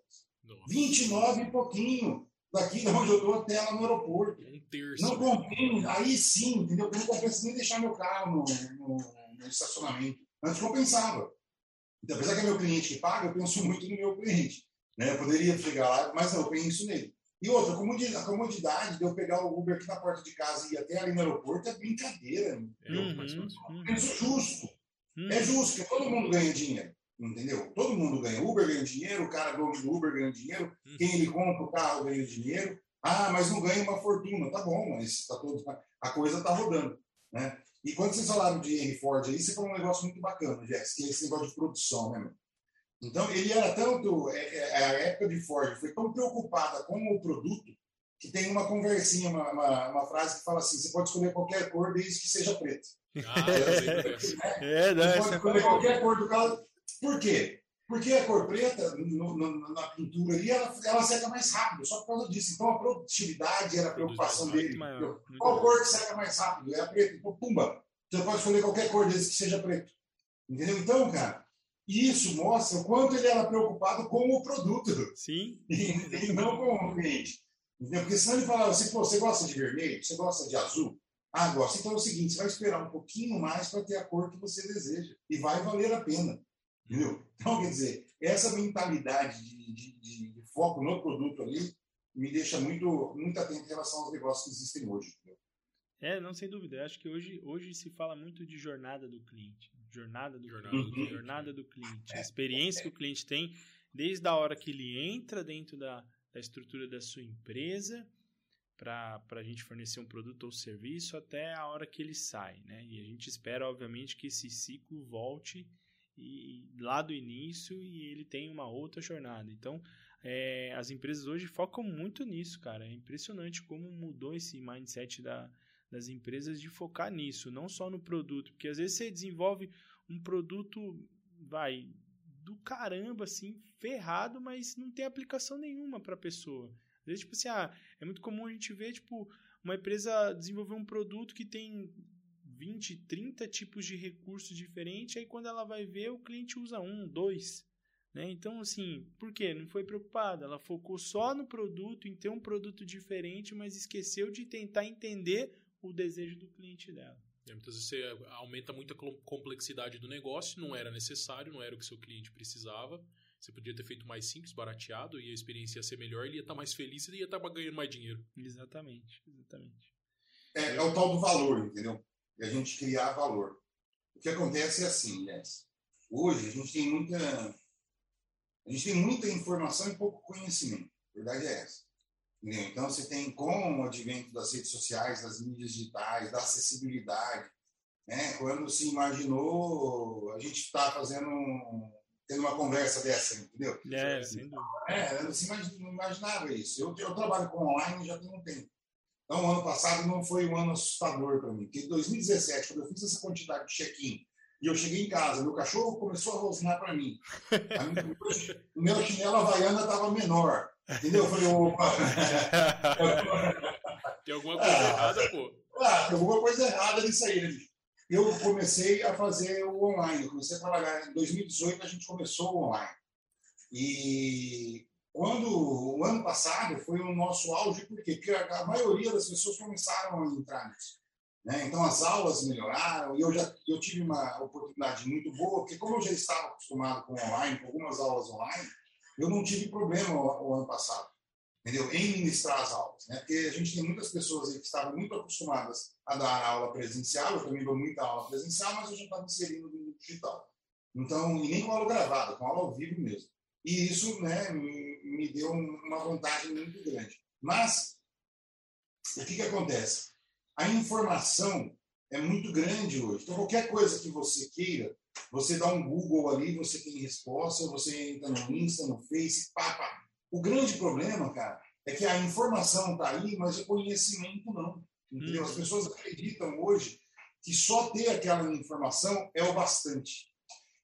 A: Nossa. 29 e pouquinho daqui de onde eu estou até lá no aeroporto.
C: Um.
A: Não compensa, aí sim, entendeu? Não compensa nem deixar meu carro no, no, no estacionamento. Antes compensava. Então, apesar que é meu cliente que paga, eu penso muito no meu cliente. Né? Eu poderia chegar lá, mas não, eu penso nele. E outra, a comodidade de eu pegar o Uber aqui na porta de casa e ir até ali no aeroporto é brincadeira. Uhum, uhum. Penso justo. Uhum. É justo, porque todo mundo ganha dinheiro. Entendeu? Todo mundo ganha. Uber ganha dinheiro, o cara dono do Uber ganha dinheiro, uhum. quem ele compra o carro ganha dinheiro. Ah, mas não ganha uma fortuna. Tá bom, mas tá todo, a coisa tá rodando. Né? E quando vocês falaram de Henry Ford aí, você falou um negócio muito bacana, Jess, que é esse negócio de produção, né, meu? Então, ele era tanto, é, é, a época de Ford foi tão preocupada com o produto que tem uma conversinha, uma, uma, uma, frase que fala assim: você pode escolher qualquer cor desde que seja preto. Ah, (laughs) é, é, não, você pode escolher qualquer cor do carro. Por quê? Porque a cor preta, no, no, na pintura ali, ela, ela seca mais rápido, só por causa disso. Então, a produtividade era a preocupação dele. Maior, Qual cor que seca mais rápido? É a preta. Então, pumba, você pode escolher qualquer cor desde que seja preto. Entendeu? Então, cara, isso mostra o quanto ele era preocupado com o produto.
B: Sim. (laughs)
A: E, não com o cliente. Entendeu? Porque senão ele falava assim, pô, você gosta de vermelho? Você gosta de azul? Ah, gosta. Então é o seguinte, você vai esperar um pouquinho mais para ter a cor que você deseja. E vai valer a pena. Entendeu? Então, quer dizer, essa mentalidade de, de, de foco no produto ali me deixa muito, muito atento em relação aos negócios que existem hoje. Entendeu?
B: É, não, sem dúvida. Eu acho que hoje, hoje se fala muito de jornada do cliente. Jornada do jornada cliente. Do cliente. Jornada do cliente. A experiência que o cliente tem desde a hora que ele entra dentro da, da estrutura da sua empresa para a gente fornecer um produto ou serviço até a hora que ele sai. Né? E a gente espera, obviamente, que esse ciclo volte e, lá do início e ele tem uma outra jornada. Então, é, as empresas hoje focam muito nisso, cara. É impressionante como mudou esse mindset da, das empresas de focar nisso, não só no produto, porque às vezes você desenvolve um produto, vai, do caramba, assim, ferrado, mas não tem aplicação nenhuma para a pessoa. Às vezes, tipo assim, ah, é muito comum a gente ver, tipo, uma empresa desenvolver um produto que tem 20, 30 tipos de recursos diferentes, aí quando ela vai ver, o cliente usa um, dois. Né? Então, assim, por quê? Não foi preocupada. Ela focou só no produto, em ter um produto diferente, mas esqueceu de tentar entender o desejo do cliente dela.
C: É, muitas vezes você aumenta muito a complexidade do negócio, não era necessário, não era o que seu cliente precisava. Você podia ter feito mais simples, barateado, e a experiência ia ser melhor, ele ia estar mais feliz e ia estar ganhando mais dinheiro.
B: Exatamente, exatamente.
A: É, é o tal do valor, entendeu? E a gente criar valor. O que acontece é assim, Jess. Hoje a gente tem muita a gente tem muita informação e pouco conhecimento. A verdade é essa. Entendeu? Então você tem com o advento das redes sociais, das mídias digitais, da acessibilidade, né? Quando se imaginou a gente está fazendo um, tendo uma conversa dessa, entendeu?
B: É, dúvida.
A: É, não se imaginava isso. Eu, eu trabalho com online já tem um tempo. Então, o ano passado não foi um ano assustador para mim, porque em 2017, quando eu fiz essa quantidade de check-in, e eu cheguei em casa, meu cachorro começou a rosnar para mim. (laughs) o meu chinelo havaiana estava menor. Entendeu? Eu falei, opa. (laughs)
C: Tem alguma coisa ah, errada, pô?
A: Ah, tem alguma coisa errada nisso aí, né, Eu comecei a fazer o online. Eu comecei a trabalhar. Em 2018, a gente começou o online. E quando o ano passado foi o nosso auge? Porque a, maioria das pessoas começaram a entrar nisso. Né? Então as aulas melhoraram e eu já eu tive uma oportunidade muito boa, porque como eu já estava acostumado com online, com algumas aulas online, eu não tive problema o, o ano passado, entendeu? Em ministrar as aulas, né? Porque a gente tem muitas pessoas que estavam muito acostumadas a dar aula presencial, eu também dou muita aula presencial, mas eu já estava inserindo no digital. Então, e nem com aula gravada, com aula ao vivo mesmo. E isso né, me, deu uma vantagem muito grande. Mas, o que, que acontece? A informação é muito grande hoje. Então, qualquer coisa que você queira, você dá um Google ali, você tem resposta, você entra no Insta, no Face, pá. O grande problema, cara, é que a informação está aí, mas o conhecimento não. Entendeu? As uhum. pessoas acreditam hoje que só ter aquela informação é o bastante.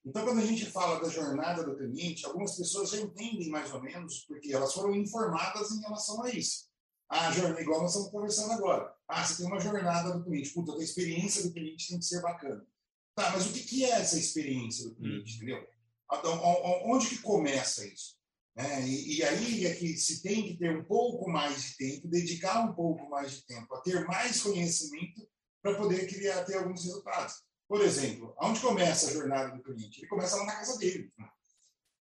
A: Então, quando a gente fala da jornada do cliente, algumas pessoas já entendem mais ou menos, porque elas foram informadas em relação a isso. A jornada, igual nós estamos conversando agora. Ah, você tem uma jornada do cliente. Puta, a experiência do cliente tem que ser bacana. Tá, mas o que é essa experiência do cliente, hum. entendeu? Então, onde que começa isso? É, e, e, aí é que se tem que ter um pouco mais de tempo, dedicar um pouco mais de tempo a ter mais conhecimento para poder criar, ter alguns resultados. Por exemplo, aonde começa a jornada do cliente? Ele começa lá na casa dele.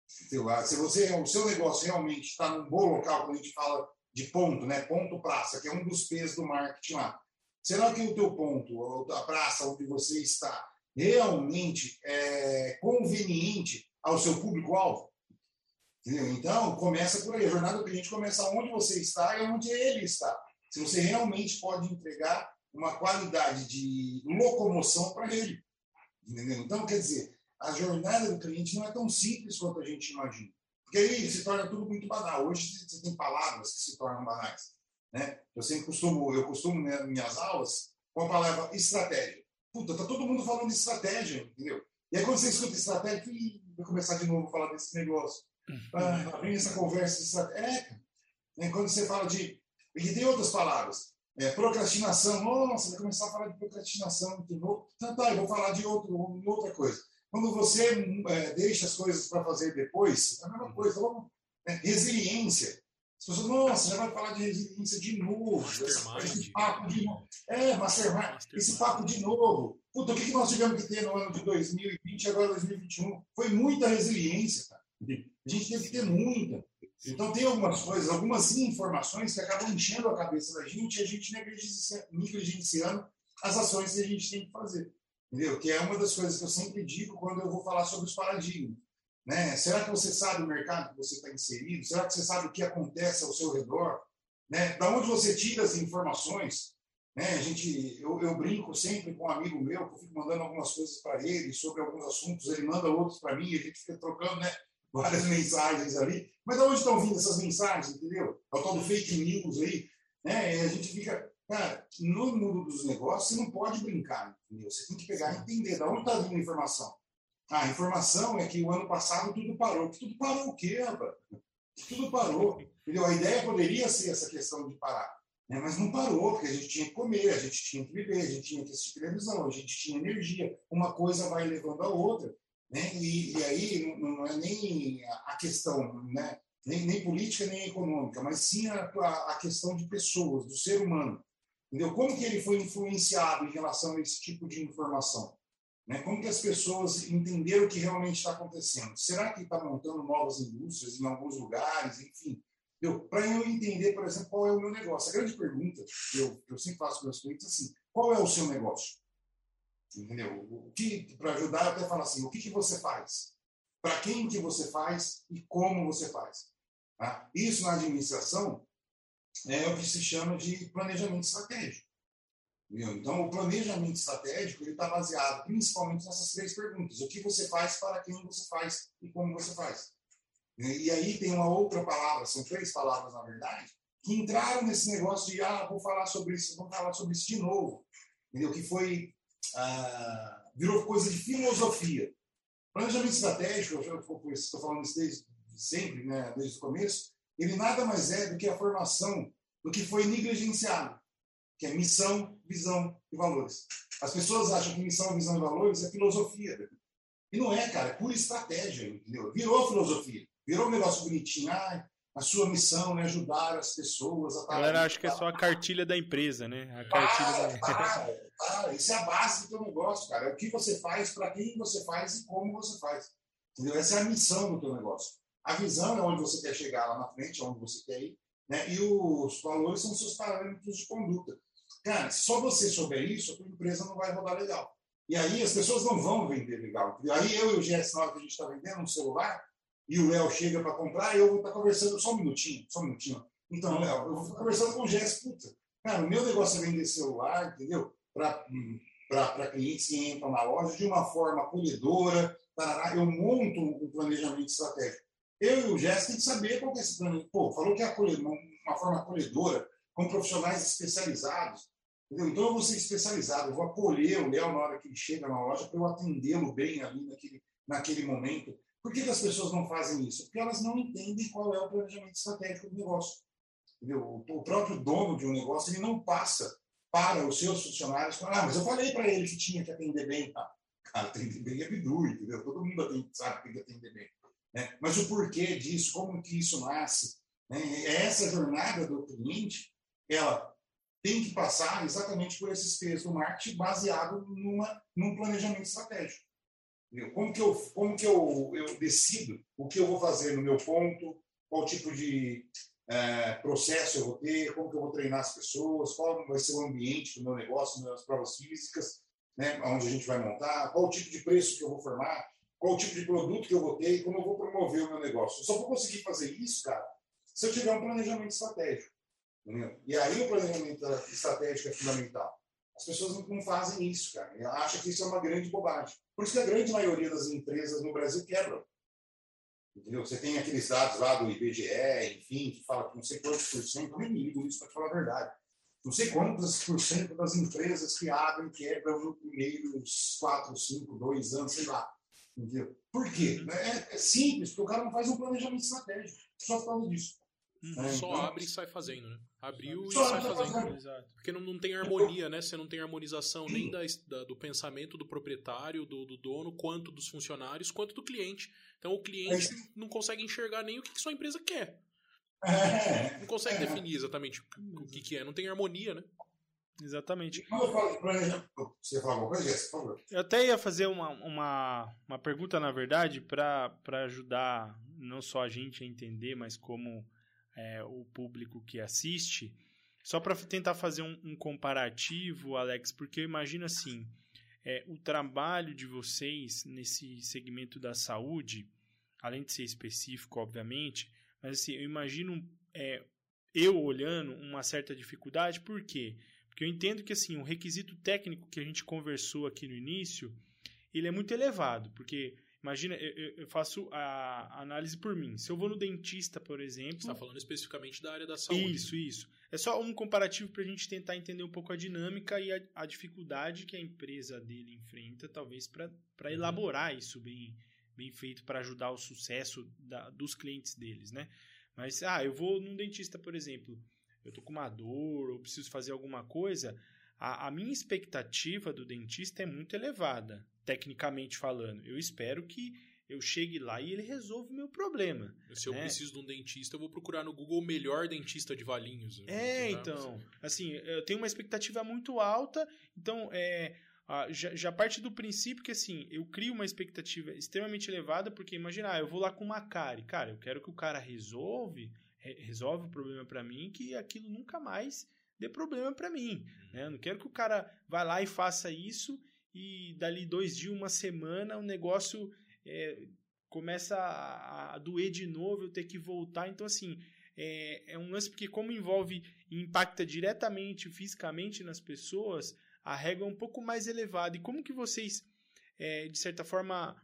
A: Se você, o seu negócio realmente está num bom local, quando a gente fala de ponto, né? ponto praça, que é um dos P's do marketing lá. Será que o teu ponto, a praça onde você está, realmente é conveniente ao seu público-alvo? Então, começa por aí. A jornada do cliente começa onde você está e onde ele está. Se você realmente pode entregar uma qualidade de locomoção para ele. Entendeu? Então, quer dizer, a jornada do cliente não é tão simples quanto a gente imagina. Porque aí se torna tudo muito banal. Hoje você tem palavras que se tornam banais. Né? Eu sempre costumo, eu costumo nas minhas aulas com a palavra estratégia. Puta, tá todo mundo falando de estratégia, entendeu? E aí quando você escuta estratégia, vai começar de novo a falar desse negócio. Ah, vem essa conversa de estratégia. É, né? quando você fala de. E tem outras palavras. É, procrastinação, nossa, vai começar a falar de procrastinação de novo. Então, tá, eu vou falar de outro, outra coisa. Quando você é, deixa as coisas para fazer depois, é a mesma coisa. Vamos, né? Resiliência. As pessoas, nossa, já vai falar de resiliência de novo. Esse papo de novo. É, Mastermind, esse papo de novo. Puta, o que nós tivemos que ter no ano de 2020 e agora 2021? Foi muita resiliência, cara. A gente teve que ter muita. Então, tem algumas coisas, algumas informações que acabam enchendo a cabeça da gente e a gente negligenciando as ações que a gente tem que fazer. Entendeu? Que é uma das coisas que eu sempre digo quando eu vou falar sobre os paradigmas. Né? Será que você sabe o mercado que você está inserido? Será que você sabe o que acontece ao seu redor? Né? Da onde você tira as informações? Né? A gente, eu, eu brinco sempre com um amigo meu, que eu fico mandando algumas coisas para ele sobre alguns assuntos, ele manda outros para mim, a gente fica trocando, né? Várias mensagens ali. Mas de onde estão vindo essas mensagens, entendeu? É o tal do fake news aí. Né? E a gente fica. Cara, no mundo dos negócios, você não pode brincar, entendeu? Você tem que pegar e entender de onde está vindo a informação. Ah, a informação é que o ano passado tudo parou. Tudo parou o quê, rapaz? Tudo parou. Entendeu? A ideia poderia ser essa questão de parar. Né? Mas não parou, porque a gente tinha que comer, a gente tinha que viver, a gente tinha que assistir televisão, a gente tinha energia. Uma coisa vai levando a outra. Né? E, e aí não, é nem a questão, né? nem, nem política nem econômica, mas sim a, a, questão de pessoas, do ser humano. Entendeu? Como que ele foi influenciado em relação a esse tipo de informação? Né? Como que as pessoas entenderam o que realmente está acontecendo? Será que está montando novas indústrias em alguns lugares? Enfim, para eu entender, por exemplo, qual é o meu negócio. A grande pergunta que eu, que eu sempre faço para meus clientes é assim, qual é o seu negócio? Entendeu? O que para ajudar até falar assim, o que, que você faz? Para quem que você faz e como você faz? Tá? Isso na administração é o que se chama de planejamento estratégico. Entendeu? Então, o planejamento estratégico está baseado principalmente nessas três perguntas: o que você faz, para quem você faz e como você faz. E aí tem uma outra palavra, são três palavras na verdade, que entraram nesse negócio de ah, vou falar sobre isso, vou falar sobre isso de novo, entendeu? Que foi ah, virou coisa de filosofia. Planejamento estratégico, eu estou falando isso desde sempre, né, desde o começo, ele nada mais é do que a formação do que foi negligenciado, que é missão, visão e valores. As pessoas acham que missão, visão e valores é filosofia. E não é, cara, é pura estratégia, entendeu? Virou filosofia, virou um negócio bonitinho. Ah, a sua missão é ajudar as pessoas a.
B: A galera acha que é só a cartilha da empresa, né? A cartilha
A: para, da... para, para. Isso é a base do teu negócio, cara. É o que você faz, para quem você faz e como você faz. Entendeu? Essa é a missão do teu negócio. A visão é onde você quer chegar lá na frente, onde você quer ir. Né? E os valores são seus parâmetros de conduta. Cara, se só você souber isso, a tua empresa não vai rodar legal. E aí as pessoas não vão vender legal. Aí eu e o GS, na hora que a gente está vendendo um celular, e o Léo chega para comprar, eu vou estar tá conversando só um minutinho, só um minutinho. Então, Léo, eu vou conversando com o GS, puta, cara, o meu negócio é vender celular, entendeu? Para clientes que entram na loja de uma forma acolhedora, eu monto um planejamento estratégico. Eu e o Jéssica tem que saber qual que é esse plano. Pô, falou que é uma forma acolhedora, com profissionais especializados. Entendeu? Então eu vou ser especializado, eu vou acolher o Léo na hora que ele chega na loja para eu atendê-lo bem ali naquele, naquele momento. Por que, que, as pessoas não fazem isso? Porque elas não entendem qual é o planejamento estratégico do negócio. Entendeu? O próprio dono de um negócio ele não passa para os seus funcionários, ah, mas eu falei para ele que tinha que atender bem. Tá? Cara, atender bem é bidu, entendeu? Todo mundo sabe que tem que atender bem. Né? Mas o porquê disso, como que isso nasce, né? É essa jornada do cliente, ela tem que passar exatamente por esses pesos do marketing baseado numa, num planejamento estratégico. Como que, eu, como que eu, eu decido o que eu vou fazer no meu ponto, qual tipo de é, processo eu vou ter, como que eu vou treinar as pessoas, qual vai ser o ambiente do meu negócio, das provas físicas, né, onde a gente vai montar, qual tipo de preço que eu vou formar, qual tipo de produto que eu vou ter como eu vou promover o meu negócio. Eu só vou conseguir fazer isso, cara, se eu tiver um planejamento estratégico. Entendeu? E aí o planejamento estratégico é fundamental. As pessoas não fazem isso, cara. E acham que isso é uma grande bobagem. Por isso que a grande maioria das empresas no Brasil quebram. Entendeu? Você tem aqueles dados lá do IBGE, enfim, que fala que não sei quantos por cento, eu nem ligo isso para falar a verdade. Não sei quantos por cento das empresas que abrem quebram no primeiros 4, 5, 2 anos, sei lá. Entendeu? Por quê? Uhum. É, é, simples, porque o cara não faz um planejamento estratégico. Só por causa disso.
C: Uhum. Só então, abre e sai fazendo, né? Abriu e sai fazendo. Exato. Porque não, não tem harmonia, né? Você não tem harmonização nem da, da, do pensamento do proprietário, do, do, dono, quanto dos funcionários, quanto do cliente. Então o cliente é. não consegue enxergar nem o que, que sua empresa quer. É. Não consegue é. definir exatamente o que, que é. Não tem harmonia, né?
B: Exatamente.
A: Você alguma coisa, por favor.
B: Eu até ia fazer uma, uma, uma pergunta, na verdade, para ajudar não só a gente a entender, mas como é, o público que assiste. Só para tentar fazer um, um, comparativo, Alex, porque eu imagino assim: é, o trabalho de vocês nesse segmento da saúde, além de ser específico, obviamente, mas assim, eu imagino é, eu olhando uma certa dificuldade, por quê? Porque eu entendo que assim, o requisito técnico que a gente conversou aqui no início, ele é muito elevado, porque imagina, eu, eu faço a análise por mim. Se eu vou no dentista, por exemplo,
C: Você está falando especificamente da área da saúde.
B: Isso, isso. É só um comparativo para a gente tentar entender um pouco a dinâmica e a, a dificuldade que a empresa dele enfrenta, talvez para uhum. elaborar isso bem, bem feito para ajudar o sucesso da, dos clientes deles, né? Mas, ah, eu vou num dentista, por exemplo, eu tô com uma dor ou preciso fazer alguma coisa, a, a minha expectativa do dentista é muito elevada, tecnicamente falando. Eu espero que eu chegue lá e ele resolva o meu problema.
C: Se eu né? preciso de um dentista, eu vou procurar no Google o melhor dentista de Valinhos.
B: É, então. Assim, eu tenho uma expectativa muito alta, então é, já, já, parte do princípio que assim, eu crio uma expectativa extremamente elevada, porque imagina, ah, eu vou lá com uma cara, cara, eu quero que o cara resolve, re, resolve o problema para mim, que aquilo nunca mais dê problema para mim. Né? Eu não quero que o cara vá lá e faça isso e dali dois dias, uma semana, o negócio é, começa a, a, doer de novo, eu ter que voltar. Então, assim, é, é um lance porque como envolve e impacta diretamente, fisicamente nas pessoas, a régua é um pouco mais elevada. E como que vocês, é, de certa forma,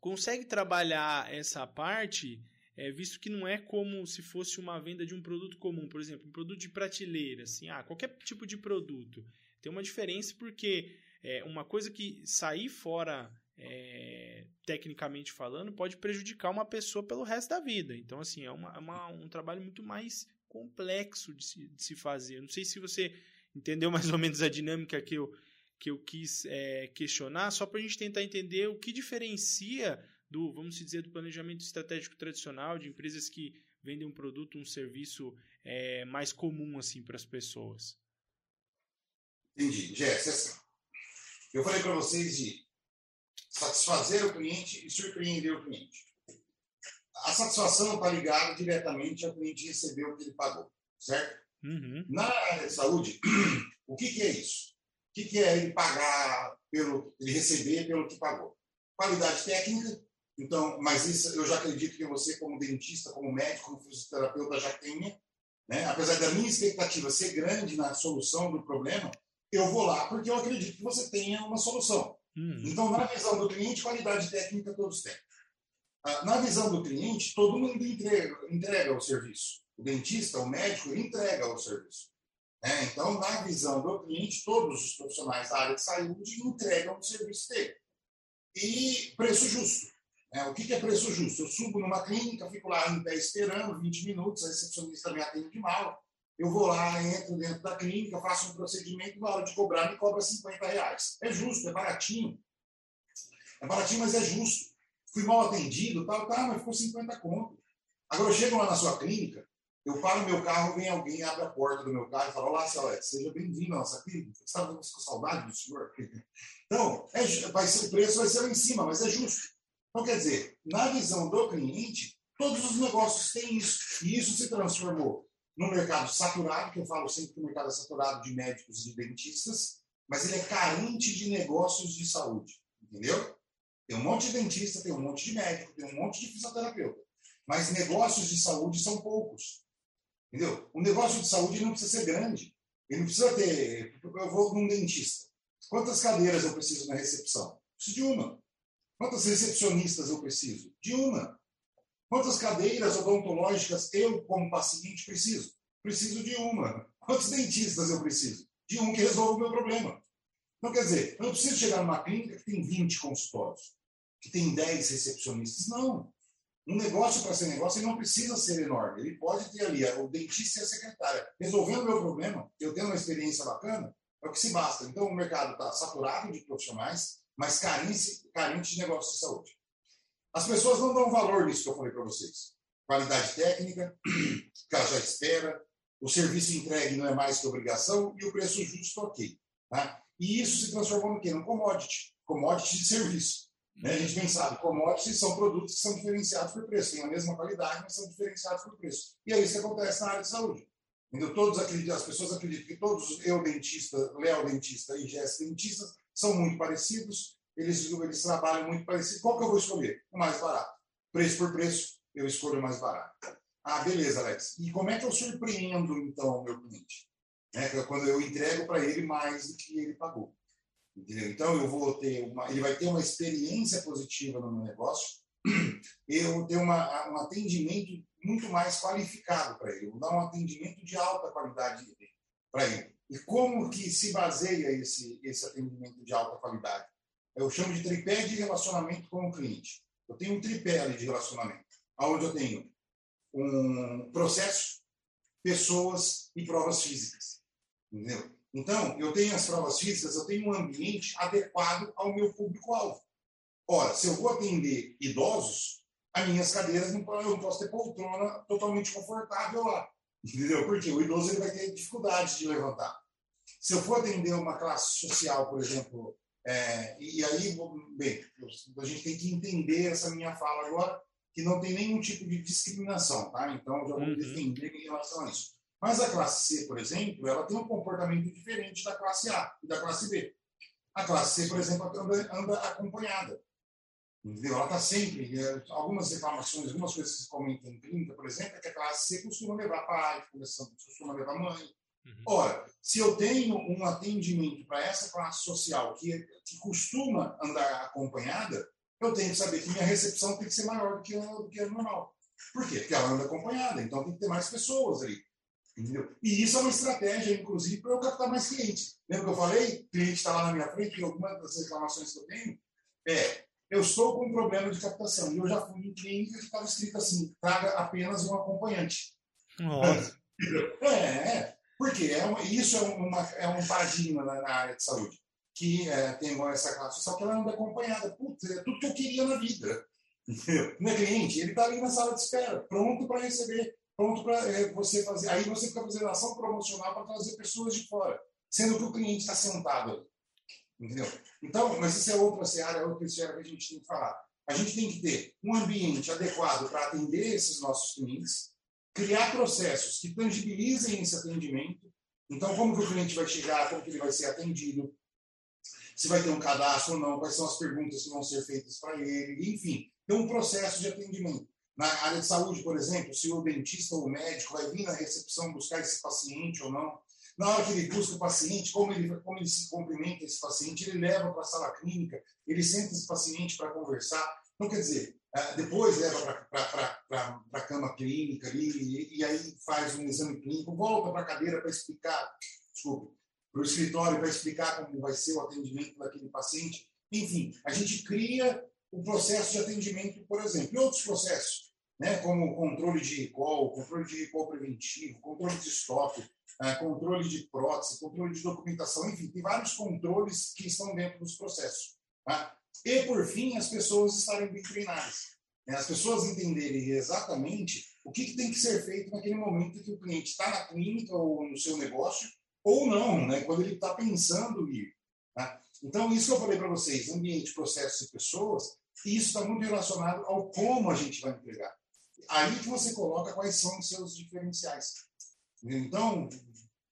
B: conseguem trabalhar essa parte, é, visto que não é como se fosse uma venda de um produto comum, por exemplo, um produto de prateleira, assim, ah, qualquer tipo de produto. Tem uma diferença porque é, uma coisa que sair fora é, tecnicamente falando, pode prejudicar uma pessoa pelo resto da vida. Então, assim, é uma, é uma, um trabalho muito mais complexo de se, de se fazer. Eu não sei se você entendeu (laughs) mais ou menos a dinâmica que eu, que eu quis é, questionar, só para a gente tentar entender o que diferencia do, vamos dizer, do planejamento estratégico tradicional de empresas que vendem um produto, um serviço é, mais comum assim para as pessoas.
A: Entendi, Jéssica. Eu falei para vocês de satisfazer o cliente e surpreender o cliente. A satisfação está ligada diretamente ao cliente receber o que ele pagou, certo?
B: Uhum.
A: Na área de saúde, (clears throat) o que, que, é isso? que, que é ele pagar pelo, ele receber pelo que pagou? Qualidade técnica, então, mas isso eu já acredito que você, como dentista, como médico, como fisioterapeuta, já tenha. Né? Apesar da minha expectativa ser grande na solução do problema, eu vou lá porque eu acredito que você tenha uma solução. Hum. Então, na visão do cliente, qualidade técnica todos têm. Ah, na visão do cliente, todo mundo entrega, entrega o serviço. O dentista, o médico, entrega o serviço. É, então, na visão do cliente, todos os profissionais da área de saúde entregam o serviço dele. E preço justo. É, o que é preço justo? Eu subo numa clínica, fico lá em pé esperando 20 minutos, a recepcionista me atende de mal. Eu vou lá, entro dentro da clínica, faço um procedimento, na hora de cobrar, me cobra 50 reais. É justo, é baratinho. É baratinho, mas é justo. Fui mal atendido, tal, tá, mas ficou 50 conto. Agora eu chego lá na sua clínica, eu paro meu carro, vem alguém, abre a porta do meu carro e fala: Olá, Celeste, seja bem-vindo à nossa clínica. Está com saudade do senhor? (laughs) Então, é, vai ser, o preço vai ser lá em cima, mas é justo. Então, quer dizer, na visão do cliente, todos os negócios têm isso. E isso se transformou no mercado saturado, que eu falo sempre que o mercado é saturado de médicos e de dentistas, mas ele é carente de negócios de saúde. Entendeu? Tem um monte de dentista, tem um monte de médico, tem um monte de fisioterapeuta. Mas negócios de saúde são poucos. Entendeu? O negócio de saúde não precisa ser grande. Ele não precisa ter. Eu vou num dentista. Quantas cadeiras eu preciso na recepção? Preciso de uma. Quantas recepcionistas eu preciso? De uma. Quantas cadeiras odontológicas eu, como paciente, preciso? Preciso de uma. Quantos dentistas eu preciso? De um que resolva o meu problema. Então, quer dizer, eu não preciso chegar numa clínica que tem 20 consultórios, que tem 10 recepcionistas. Não. Um negócio, para ser negócio, ele não precisa ser enorme. Ele pode ter ali o dentista e a secretária. Resolvendo o meu problema, eu tendo uma experiência bacana, é o que se basta. Então, o mercado está saturado de profissionais, mas carente, carente de negócios de saúde. As pessoas não dão valor nisso que eu falei para vocês. Qualidade técnica, (clears throat) ela já espera, o serviço entregue não é mais que obrigação e o preço justo ok. Tá? E isso se transformou no quê? No commodity. Commodity de serviço. Né? A gente bem sabe, commodities são produtos que são diferenciados por preço, têm a mesma qualidade, mas são diferenciados por preço. E é isso que acontece na área de saúde. Entendeu? Todos acreditam, as pessoas acreditam que todos, eu dentista, Léo dentista e Jéssica dentista, são muito parecidos, eles, eles trabalham muito parecido. Qual que eu vou escolher? O mais barato. Preço por preço, eu escolho o mais barato. Ah, beleza, Alex. E como é que eu surpreendo, então, o meu cliente? É, quando eu entrego para ele mais do que ele pagou. Entendeu? Então, eu vou ter uma, ele vai ter uma experiência positiva no meu negócio, (clears throat) eu ter uma, um atendimento muito mais qualificado para ele, eu vou dar um atendimento de alta qualidade para ele. E como que se baseia esse, esse atendimento de alta qualidade? Eu chamo de tripé de relacionamento com o cliente. Eu tenho um tripé ali de relacionamento, onde eu tenho um processo, pessoas e provas físicas. Entendeu? Então, eu tenho as provas físicas, eu tenho um ambiente adequado ao meu público-alvo. Ora, se eu vou atender idosos, as minhas cadeiras, não, eu não posso ter poltrona totalmente confortável lá. Entendeu? Porque o idoso ele vai ter dificuldade de levantar. Se eu for atender uma classe social, por exemplo, é, e aí, bem, a gente tem que entender essa minha fala agora, que não tem nenhum tipo de discriminação, tá? Então, já vou uhum. defender em relação a isso. Mas a classe C, por exemplo, ela tem um comportamento diferente da classe A e da classe B. A classe C, por exemplo, anda, anda acompanhada. Entendeu? Ela está sempre. É, algumas reclamações, algumas coisas que se comentam em clínica, por exemplo, é que a classe C costuma levar pai, costuma levar mãe. Uhum. Ora, se eu tenho um atendimento para essa classe social que, que costuma andar acompanhada, eu tenho que saber que minha recepção tem que ser maior do que, do que a normal. Por quê? Porque ela anda acompanhada, então tem que ter mais pessoas ali. Entendeu? E isso é uma estratégia, inclusive, para eu captar mais clientes. Lembra que eu falei? O cliente está lá na minha frente e alguma das reclamações que eu tenho é eu estou com um problema de captação. E eu já fui em clínica que estava escrito assim, traga apenas um acompanhante.
B: Nossa. (laughs)
A: É, é. Porque é isso é, uma, é um paradigma na, na, área de saúde. Que é, tem essa classe social que ela anda acompanhada. Putz, é tudo que eu queria na vida. (laughs) Meu cliente, ele está ali na sala de espera, pronto para receber pronto para é, você fazer. Aí você fica fazendo ação promocional para trazer pessoas de fora, sendo que o cliente está sentado ali. Entendeu? Então, mas isso é outra seara, é outra seara que a gente tem que falar. A gente tem que ter um ambiente adequado para atender esses nossos clientes, criar processos que tangibilizem esse atendimento. Então, como que o cliente vai chegar, como que ele vai ser atendido, se vai ter um cadastro ou não, quais são as perguntas que vão ser feitas para ele, enfim, tem um processo de atendimento. Na área de saúde, por exemplo, se o dentista ou o médico vai vir na recepção buscar esse paciente ou não, na hora que ele busca o paciente, como ele, como ele se cumprimenta esse paciente, ele leva para a sala clínica, ele senta esse paciente para conversar. Então, quer dizer, depois leva para a cama clínica ali, e, e, aí faz um exame clínico, volta para a cadeira para explicar, desculpe, para o escritório para explicar como vai ser o atendimento daquele paciente. Enfim, a gente cria o processo de atendimento, por exemplo, e outros processos, né, como controle de recall, controle de recall preventivo, controle de estoque, é, controle de prótese, controle de documentação, enfim, tem vários controles que estão dentro dos processos. Tá? E, por fim, as pessoas estarem bem treinadas. Né? As pessoas entenderem exatamente o que, que tem que ser feito naquele momento que o cliente está na clínica ou no seu negócio, ou não, né? quando ele está pensando ir. Tá? Então, isso que eu falei para vocês, ambiente, processos e pessoas, isso está muito relacionado ao como a gente vai entregar. Aí que você coloca quais são os seus diferenciais. Então,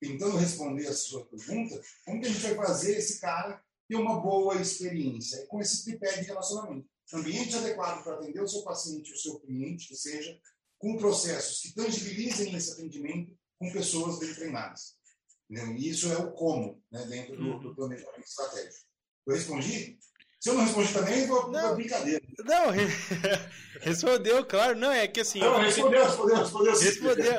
A: tentando responder a sua pergunta, como que a gente vai fazer esse cara ter uma boa experiência? Com esse tripé de relacionamento. Ambiente adequado para atender o seu paciente, o seu cliente, que seja, com processos que tangibilizem esse atendimento com pessoas bem treinadas. Entendeu? E isso é o como né, dentro do, do uhum. planejamento estratégico. Eu respondi? Se eu não respondi também, vou não, brincadeira.
B: Não, (laughs) respondeu, claro. Não, é que assim. Não,
A: respondeu, respondeu, respondeu,
B: respondeu.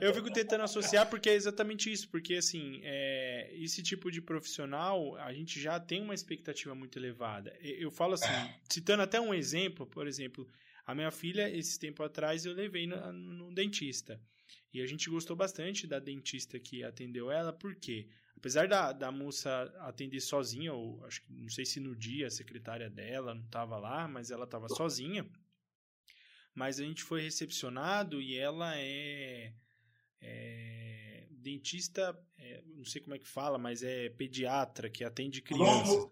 B: Eu fico tentando associar porque é exatamente isso. Porque, assim, é, esse tipo de profissional, a gente já tem uma expectativa muito elevada. Eu falo assim, é. citando até um exemplo, por exemplo, a minha filha, esse tempo atrás, eu levei no, no dentista. E a gente gostou bastante da dentista que atendeu ela, por quê? Apesar da, da moça atender sozinha, ou acho que não sei se no dia a secretária dela não estava lá, mas ela estava sozinha. Mas a gente foi recepcionado e ela é, é dentista, é, não sei como é que fala, mas é pediatra que atende crianças.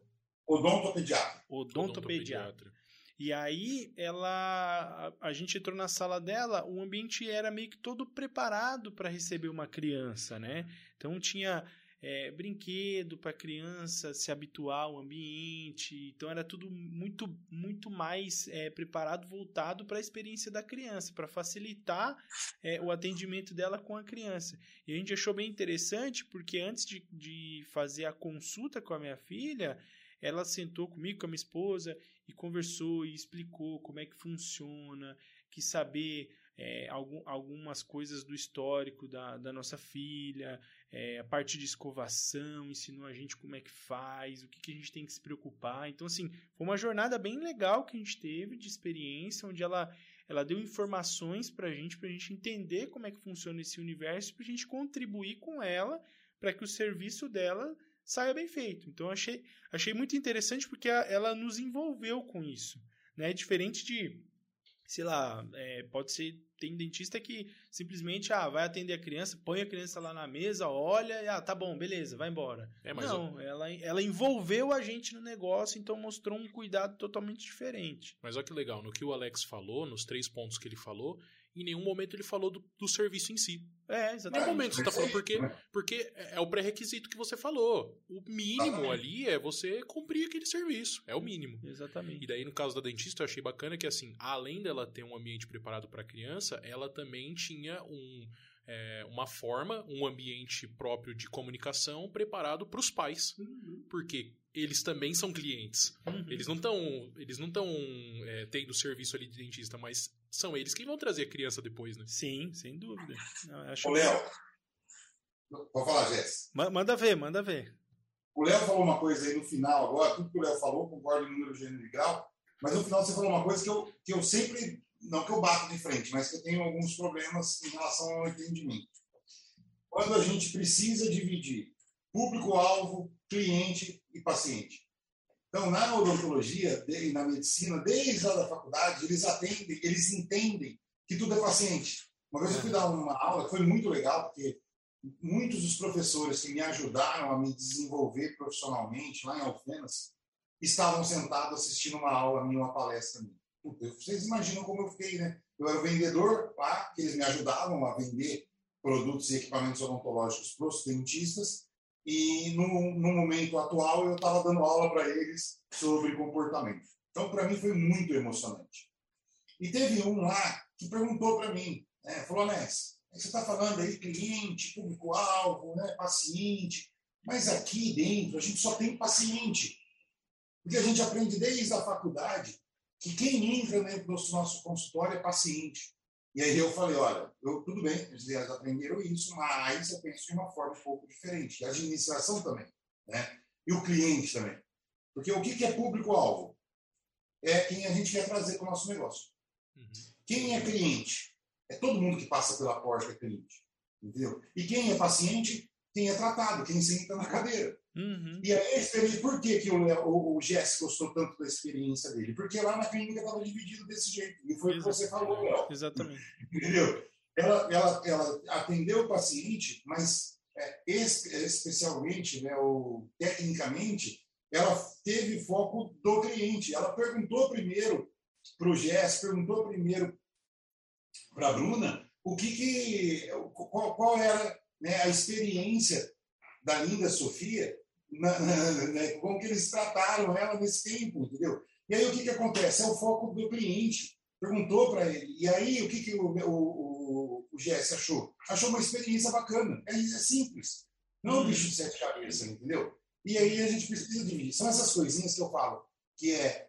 A: Odontopediatra.
B: Odontopediatra. E aí ela a, a, gente entrou na sala dela, o ambiente era meio que todo preparado para receber uma criança, né? Então tinha é, brinquedo para a criança se habituar ao ambiente. Então era tudo muito, muito mais é, preparado, voltado para a experiência da criança, para facilitar é, o atendimento dela com a criança. E a gente achou bem interessante porque antes de, de fazer a consulta com a minha filha, ela sentou comigo, com a minha esposa, e conversou e explicou como é que funciona, que saber é, algum, algumas coisas do histórico da, da nossa filha, é, a parte de escovação, ensinou a gente como é que faz, o que, que a gente tem que se preocupar. Então, assim, foi uma jornada bem legal que a gente teve de experiência, onde ela, ela deu informações para a gente, para a gente entender como é que funciona esse universo, para a gente contribuir com ela, para que o serviço dela saia bem feito. Então, achei, achei muito interessante porque ela nos envolveu com isso. Né? Diferente de sei lá, é, pode ser, tem dentista que simplesmente, ah, vai atender a criança, põe a criança lá na mesa, olha, e, ah, tá bom, beleza, vai embora. É, Não, ela, ela envolveu a gente no negócio, então mostrou um cuidado totalmente diferente.
C: Mas olha que legal, no que o Alex falou, nos três pontos que ele falou, em nenhum momento ele falou do, do serviço em si.
B: É, exatamente. Em
C: nenhum momento você tá falando, porque, porque é o pré-requisito que você falou. O mínimo ali é você cumprir aquele serviço. É o mínimo.
B: Exatamente.
C: E daí, no caso da dentista, eu achei bacana que, assim, além dela ter um ambiente preparado para criança, ela também tinha um é, uma forma, um ambiente próprio de comunicação preparado para os pais. Uhum. Porque eles também são clientes. Uhum. Eles não estão eles não estão é, tendo serviço ali de dentista, mas são eles que vão trazer a criança depois, né?
B: Sim, sem dúvida.
A: Não, acho Ô, Léo, pode falar, Jéssica.
B: Manda ver, manda ver.
A: O Léo falou uma coisa aí no final agora, tudo que o Léo falou, concordo em número, gênero e grau, mas no final você falou uma coisa que eu, que eu sempre não que eu bato de frente, mas que eu tenho alguns problemas em relação ao entendimento. Quando a gente precisa dividir público-alvo, cliente e paciente. Então, na odontologia e na medicina, desde a da faculdade, eles atendem, eles entendem que tudo é paciente. Uma vez eu fui dar uma aula, foi muito legal, porque muitos dos professores que me ajudaram a me desenvolver profissionalmente lá em Alfenas estavam sentados assistindo uma aula minha, uma palestra minha. Vocês imaginam como eu fiquei, né? Eu era vendedor lá, que eles me ajudavam a vender produtos e equipamentos odontológicos para os dentistas, e no, no momento atual eu estava dando aula para eles sobre comportamento. Então, para mim, foi muito emocionante. E teve um lá que perguntou para mim, né, falou, Ness, você está falando aí cliente, público-alvo, né, paciente, mas aqui dentro a gente só tem paciente. Porque a gente aprende desde a faculdade que quem entra dentro do nosso consultório é paciente. E aí eu falei, olha, eu, tudo bem, eles aprenderam isso, mas eu penso de uma forma um pouco diferente. A administração também, né? E o cliente também. Porque o que é público-alvo? É quem a gente quer trazer para o nosso negócio. Uhum. Quem é cliente? É todo mundo que passa pela porta é cliente. Entendeu? E quem é paciente? Quem é tratado, quem senta na cadeira. Uhum. E aí, por que, que o, o, o Jess gostou tanto da experiência dele? Porque lá na clínica estava dividido desse jeito. E foi o que você falou, Léo.
B: Exatamente.
A: Entendeu? Ela, ela, ela atendeu o paciente, mas é, especialmente, né, ou, tecnicamente, ela teve foco do cliente. Ela perguntou primeiro para o Jess, perguntou primeiro para a Bruna o que, que qual, qual era né, a experiência da linda Sofia na, na, né, como que eles trataram ela nesse tempo, entendeu? E aí o que, que acontece? É o foco do cliente. Perguntou para ele. E aí o que, que o, o, o, o GS achou? Achou uma experiência bacana. É, é simples. Não é um bicho de sete cabeças, entendeu? E aí a gente precisa dividir. São essas coisinhas que eu falo, que é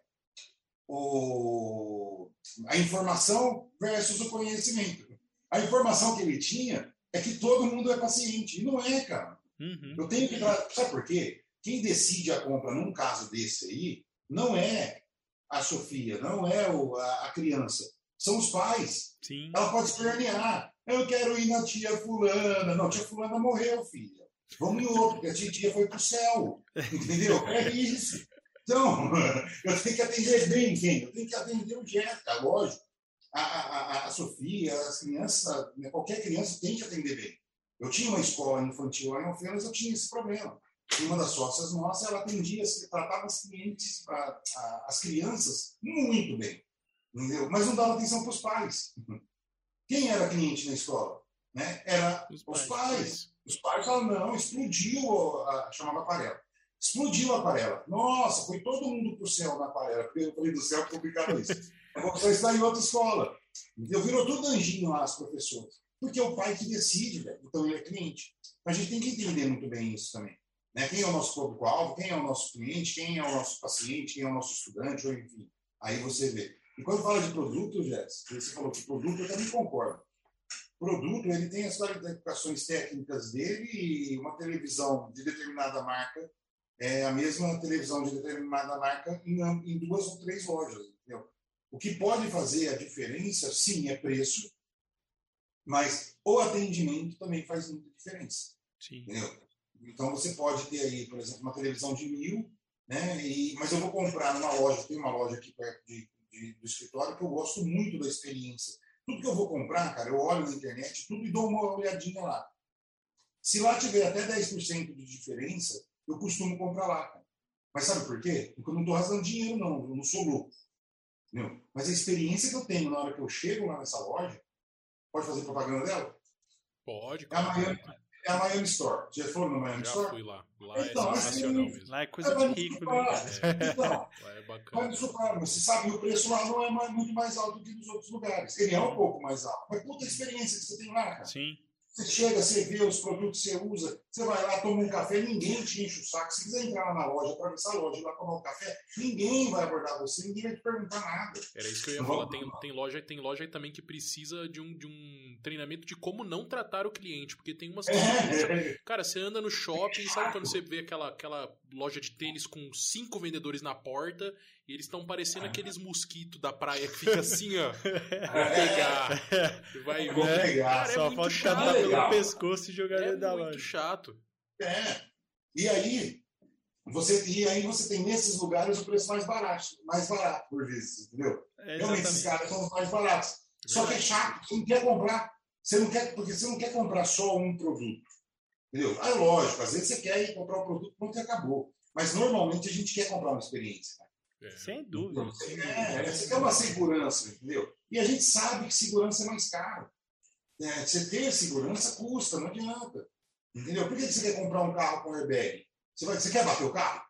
A: o, a informação versus o conhecimento. A informação que ele tinha é que todo mundo é paciente. E não é, cara. Uhum. Eu tenho que. Sabe por quê? Quem decide a compra num caso desse aí não é a Sofia, não é o, a, a criança. São os pais.
B: Sim.
A: Ela pode espernear. Eu quero ir na tia Fulana. Não, tia Fulana morreu, filha. Vamos em outro, porque a tia foi pro céu. Entendeu? É isso. Então, (laughs) eu tenho que atender bem quem? Eu tenho que atender o Jéssica, lógico. A, a, a, Sofia, as crianças, né, qualquer criança tem que atender bem. Eu tinha uma escola infantil lá em Alfenas, eu tinha esse problema. Uma das sócias nossas, ela atendia, tratava as clientes, a, a, as crianças muito bem, entendeu? Mas não dava atenção para os pais. Quem era cliente na escola? Né? Era os pais. Os pais, os pais falavam, não, explodiu, a, chamava aquarela. Explodiu a aquarela. Nossa, foi todo mundo para o céu na aquarela. Eu falei do céu, complicado isso. (laughs) Você está em outra escola. Entendeu? Virou tudo anjinho lá, as professoras porque é o pai que decide, então ele é cliente. A gente tem que entender muito bem isso também. Né? Quem é o nosso público-alvo, quem é o nosso cliente, quem é o nosso paciente, quem é o nosso estudante, ou enfim. Aí você vê. E quando fala de produto, Jéssica, você falou que produto, eu também concordo. Produto, ele tem as qualificações técnicas dele e uma televisão de determinada marca é a mesma televisão de determinada marca em, em duas ou três lojas. Entendeu? O que pode fazer a diferença, sim, é preço, mas o atendimento também faz muita diferença.
B: Sim.
A: Entendeu? Então você pode ter aí, por exemplo, uma televisão de mil, né? E, mas eu vou comprar numa loja, tem uma loja aqui perto de, de, do escritório que eu gosto muito da experiência. Tudo que eu vou comprar, cara, eu olho na internet, tudo e dou uma olhadinha lá. Se lá tiver até 10% de diferença, eu costumo comprar lá, cara. Mas sabe por quê? Porque eu não estou rasgando dinheiro, não. Eu não sou louco. Entendeu? Mas a experiência que eu tenho na hora que eu chego lá nessa loja, Pode fazer propaganda dela?
C: Pode.
A: É a Miami, é a Miami Store. Já foram no Miami
C: Já
A: Store?
C: fui lá. Lá é então, é.
B: Lá é coisa é, de rico, né?
A: É. Então, (laughs) lá é bacana. Mas, você sabe, o preço lá não é mais, muito mais alto do que nos outros lugares. Ele é um pouco mais alto. Mas puta experiência que você tem lá, cara.
B: Sim.
A: Você chega, você vê os produtos que você usa, você vai lá, toma um café, ninguém te enche o saco. Se quiser entrar lá na loja, atravessar a loja e lá tomar um café, ninguém vai abordar você, ninguém vai te perguntar nada.
C: Era isso que eu ia falar. Tem, tem, loja, tem loja também que precisa de um, de um treinamento de como não tratar o cliente, porque tem umas. É. Cara, você anda no shopping, sabe quando você vê aquela, aquela loja de tênis com cinco vendedores na porta e eles estão parecendo aqueles mosquitos da praia que fica assim, ó. (laughs) Vou pegar. Vai
A: Vou ver. Pegar.
B: Cara, é Só é pode chato pelo pescoço e jogar é dentro da loja. É
C: muito chato.
A: É. E aí, você, e aí você tem nesses lugares o preço mais barato, mais barato por vezes, entendeu? É, Realmente esses caras são os mais baratos. É só que é chato, você não quer comprar. Você não quer, porque você não quer comprar só um produto. Entendeu? Ah, lógico, às vezes você quer ir comprar um produto pronto e acabou. Mas normalmente a gente quer comprar uma experiência.
B: É. Sem dúvida.
A: É, você quer uma segurança, entendeu? E a gente sabe que segurança é mais caro. É, você ter segurança custa, não adianta. Entendeu? Por que você quer comprar um carro com airbag? Você, vai, você quer bater o carro?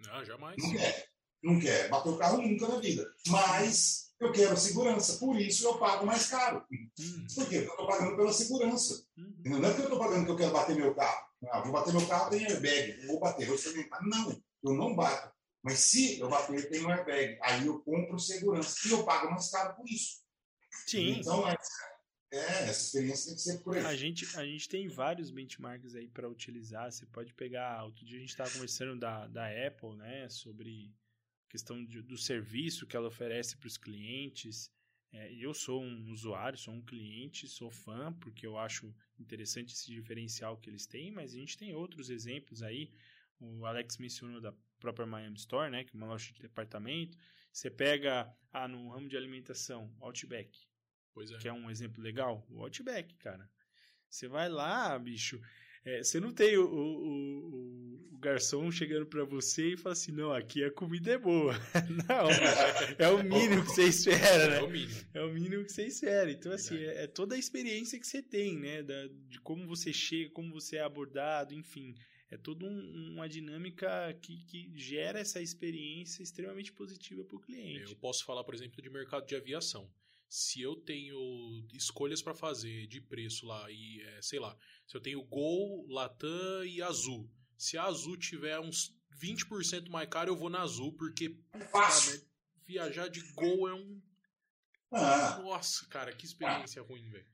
C: Não, jamais.
A: Não quer. Não quer. Bater o carro nunca na vida. Mas eu quero segurança. Por isso eu pago mais caro. Hum. Por quê? Porque eu estou pagando pela segurança. Hum. Não é porque eu estou pagando que eu quero bater meu carro. Ah, vou bater meu carro, tem airbag. Vou bater, vou experimentar. Não, eu não bato. Mas se eu bater, tem um airbag. Aí eu compro segurança. E eu pago mais caro por isso.
B: Sim.
A: Então, é, é, essa experiência tem que ser por aí.
B: A gente, a gente tem vários benchmarks aí para utilizar. Você pode pegar. Outro dia a gente estava conversando da, da Apple, né? Sobre questão de, do serviço que ela oferece para os clientes. É, eu sou um usuário, sou um cliente, sou fã, porque eu acho interessante esse diferencial que eles têm, mas a gente tem outros exemplos aí. O Alex mencionou da própria Miami Store, né, que é uma loja de departamento. Você pega ah, no ramo de alimentação, Outback. Pois é. Que é um exemplo legal. O Outback, cara. Você vai lá, bicho. É, você não tem o, o, o, o garçom chegando para você e fala assim: não, aqui a comida é boa. (laughs) não, é o mínimo que você espera, né? É o mínimo. É o mínimo que você espera. Então, assim, é, é, toda a experiência que você tem, né? Da, de como você chega, como você é abordado, enfim. É toda um, uma dinâmica que, que gera essa experiência extremamente positiva para o cliente.
C: Eu posso falar, por exemplo, de mercado de aviação se eu tenho escolhas para fazer de preço lá e é, sei lá, se eu tenho Gol, Latam e Azul, se a Azul tiver uns 20% mais caro, eu vou na Azul porque viajar de Gol é um
A: ah.
C: Nossa, cara, que experiência ah. ruim, velho.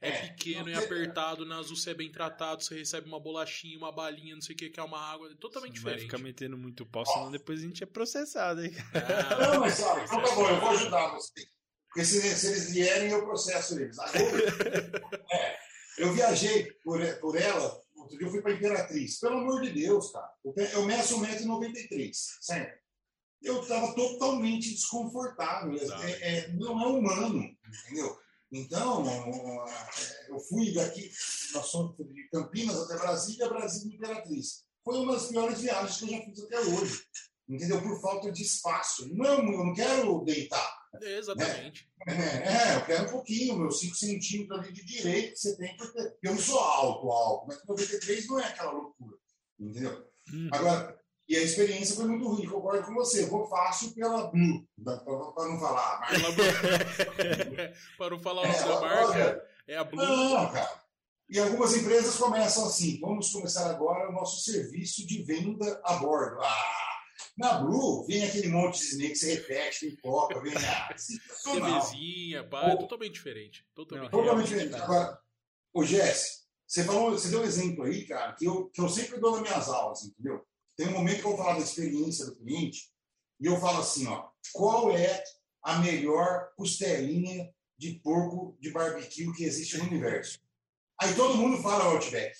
C: É, é, pequeno, é apertado, na Azul você é bem tratado, você recebe uma bolachinha, uma balinha, não sei o que, que é uma água, é totalmente você diferente.
B: Vai ficar metendo muito pau, senão depois a gente é processado, hein?
A: Ah, não, mas sabe, então tá bom, eu vou ajudar você. Porque se, se eles vierem, eu processo eles. (laughs) é, eu viajei por, por ela, outro dia eu fui para Imperatriz. Pelo amor de Deus, cara. Eu meço 1,93m, certo? Eu estava totalmente desconfortável. É, é, não é humano, entendeu? Então, eu fui daqui, nós somos de Campinas até Brasília, Brasília Imperatriz. Foi uma das piores viagens que eu já fiz até hoje, entendeu? Por falta de espaço. Não, eu não quero deitar.
C: Exatamente.
A: É, é, eu quero um pouquinho, meus 5 centímetros ali de direito que você tem, porque eu não sou alto, alto, mas 93 não é aquela loucura, entendeu? Hum. Agora, e a experiência foi muito ruim, concordo com você. Vou fácil pela Blue, para não falar. Mas... (laughs)
C: para não falar é, a marca, é a Blue.
A: Não, cara. E algumas empresas começam assim: vamos começar agora o nosso serviço de venda a bordo. Ah, na Blue, vem aquele monte de snake que você repete, tem coca, vem a. (laughs)
C: CVzinha, pá, é totalmente diferente. Totalmente,
A: Não, totalmente diferente. Agora, ô Jess, você, falou, você deu um exemplo aí, cara, que eu, que eu sempre dou nas minhas aulas, entendeu? Tem um momento que eu vou falar da experiência do cliente e eu falo assim, ó, qual é a melhor costelinha de porco de barbecue que existe no universo? Aí todo mundo fala Outback,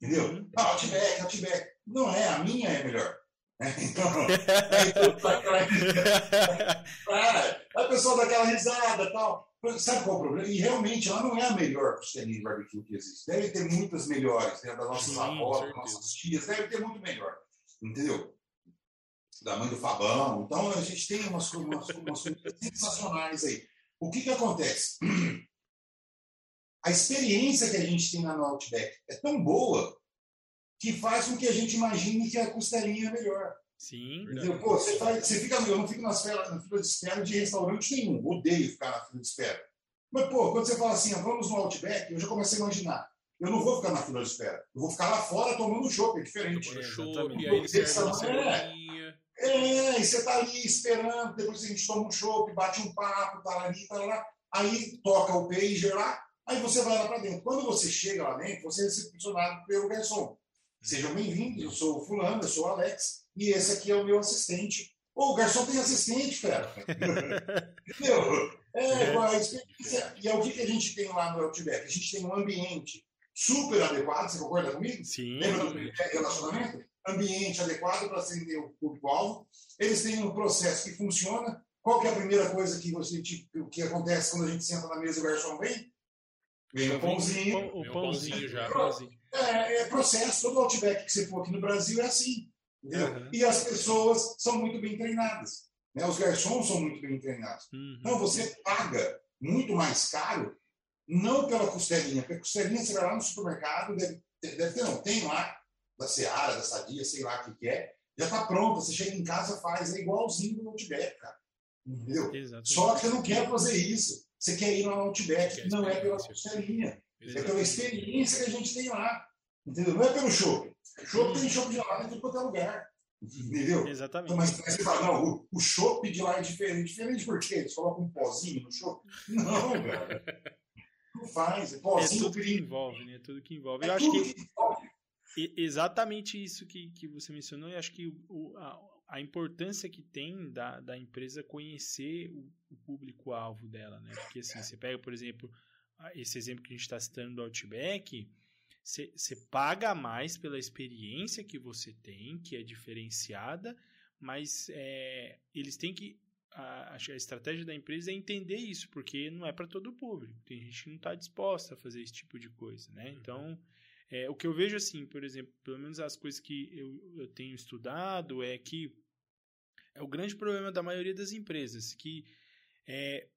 A: entendeu? Uhum. Ah, Outback, Outback. Não é, a minha é melhor. (laughs) Então, (laughs) a pessoa dá aquela risada tal. Sabe qual é o problema? E realmente ela não é a melhor costelinha de barbecue que existe. Deve ter muitas melhores, né? das nossas avós, das nossas tias, deve ter muito melhor. Entendeu? Da mãe do Fabão. Então a gente tem umas, umas, umas coisas sensacionais aí. O que, que acontece? (clears throat) A experiência que a gente tem na Outback é tão boa que faz com que a gente imagine que a costelinha é melhor.
B: Sim.
A: Entendeu? Pô, você, faz, você fica, eu não fico nas fila, na fila de espera de restaurante nenhum, odeio ficar na fila de espera. Mas, pô, quando você fala assim, ah, vamos no Outback, eu já comecei a imaginar. Eu não vou ficar na fila de espera. Eu vou ficar lá fora tomando chopp, é diferente.
C: É, chopp, e aí serve
A: é, é, e você tá ali esperando, depois a gente toma um chopp, bate um papo, tá ali, tá lá. Aí toca o pager lá, aí você vai lá para dentro. Quando você chega lá dentro, você é recepcionado pelo garçom. Sejam bem-vindos, eu sou o fulano, eu sou o Alex, e esse aqui é o meu assistente. Ô, o garçom tem assistente, cara. (laughs) Entendeu? É, é. A experiência. E é o que, que a gente tem lá no Outback? A gente tem um ambiente super adequado, você concorda comigo?
B: Sim.
A: Lembra do relacionamento? Ambiente adequado para atender o público-alvo. Eles têm um processo que funciona. Qual que é a primeira coisa que você tipo, que acontece quando a gente senta na mesa e o garçom vem? Vem o pãozinho.
B: O pãozinho já.
A: É, é processo, todo Outback que você for aqui no Brasil é assim. Uhum. E as pessoas são muito bem treinadas. Né? Os garçons são muito bem treinados. Uhum. Então você paga muito mais caro, não pela costelinha, porque a costelinha você vai lá no supermercado, deve, deve ter, não, tem lá, da Seara, da Sadia, sei lá o que, que é, já está pronta. Você chega em casa, faz, é igualzinho no Outback, cara. Entendeu? Exatamente. Só que eu não quero fazer isso. Você quer ir no Outback, não é pela costelinha. É pela experiência que a gente tem lá. Entendeu? Não é pelo show. Show tem show de lá em todo lugar. Entendeu?
B: Exatamente.
A: Então, mas você fala, não, o, o chopp de lá é diferente. Diferente por quê? Eles colocam um pozinho no chopp? Não, cara. (laughs) Não faz. É, pozinho,
B: é tudo que envolve, né? É tudo que envolve. É Eu acho que, que exatamente isso que, que você mencionou, e acho que o, a, a, importância que tem da, da empresa conhecer o, o público-alvo dela, né? Porque assim, você pega, por exemplo, esse exemplo que a gente está citando do Outback, você paga mais pela experiência que você tem, que é diferenciada, mas é, eles têm que. A, a, estratégia da empresa é entender isso, porque não é para todo o público. Tem gente que não está disposta a fazer esse tipo de coisa, né? Uhum. Então, é, o que eu vejo assim, por exemplo, pelo menos as coisas que eu, eu tenho estudado é que é o grande problema da maioria das empresas, que é,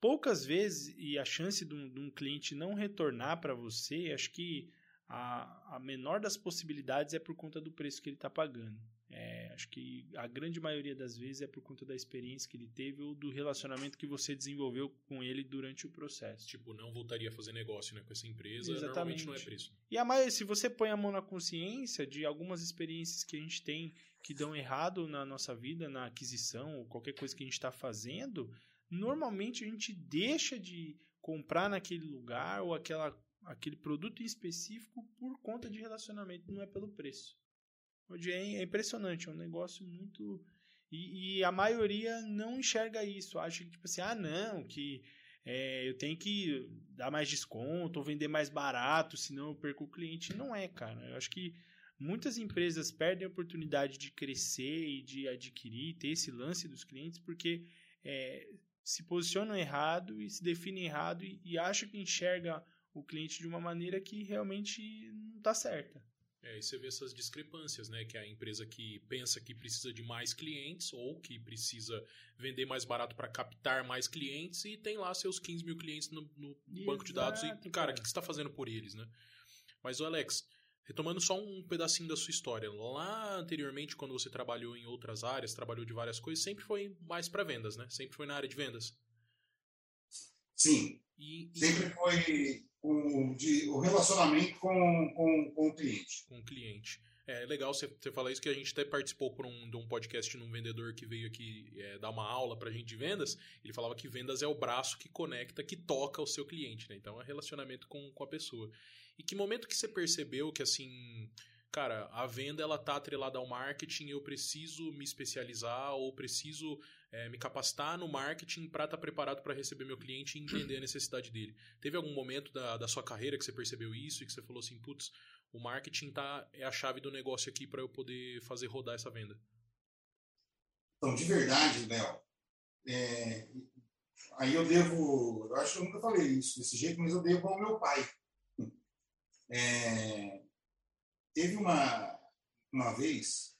B: poucas vezes, e a chance de um, de um cliente não retornar para você, acho que a, a menor das possibilidades é por conta do preço que ele está pagando. É, acho que a grande maioria das vezes é por conta da experiência que ele teve ou do relacionamento que você desenvolveu com ele durante o processo.
C: Tipo, não voltaria a fazer negócio né, com essa empresa, Exatamente. normalmente não é preço.
B: E a maioria, se você põe a mão na consciência de algumas experiências que a gente tem que dão errado na nossa vida, na aquisição, ou qualquer coisa que a gente está fazendo, normalmente a gente deixa de comprar naquele lugar ou aquela aquele produto em específico por conta de relacionamento, não é pelo preço. É, é impressionante, é um negócio muito. E, e, a maioria não enxerga isso, acha que, tipo assim, ah, não, que é, eu tenho que dar mais desconto ou vender mais barato, senão eu perco o cliente. Não é, cara. Eu acho que muitas empresas perdem a oportunidade de crescer e de adquirir, ter esse lance dos clientes, porque é, se posicionam errado e se definem errado e, e acham que enxerga o cliente de uma maneira que realmente não está certa.
C: É, e você vê essas discrepâncias, né? Que é a empresa que pensa que precisa de mais clientes ou que precisa vender mais barato para captar mais clientes e tem lá seus 15 mil clientes no, no banco de dados e, cara, o que, que você está fazendo por eles, né? Mas, o Alex, retomando só um pedacinho da sua história, lá anteriormente, quando você trabalhou em outras áreas, trabalhou de várias coisas, sempre foi mais para vendas, né? Sempre foi na área de vendas.
A: Sim. E, e... Sempre foi o, de, o relacionamento com, com, com o cliente.
C: Com o cliente. É legal você, falar isso, que a gente até participou por um, de um podcast de um vendedor que veio aqui é, dar uma aula pra gente de vendas. Ele falava que vendas é o braço que conecta, que toca o seu cliente, né? Então é relacionamento com, com a pessoa. E que momento que você percebeu que assim cara, a venda ela tá atrelada ao marketing, eu preciso me especializar ou preciso é, me capacitar no marketing para estar tá preparado para receber meu cliente e entender a necessidade dele. Teve algum momento da, da sua carreira que você percebeu isso e que você falou assim, putz, o marketing tá, é a chave do negócio aqui para eu poder fazer rodar essa venda?
A: Então, de verdade, Léo, é, aí eu devo, eu acho que eu nunca falei isso desse jeito, mas eu devo ao meu pai. É, Teve uma, uma vez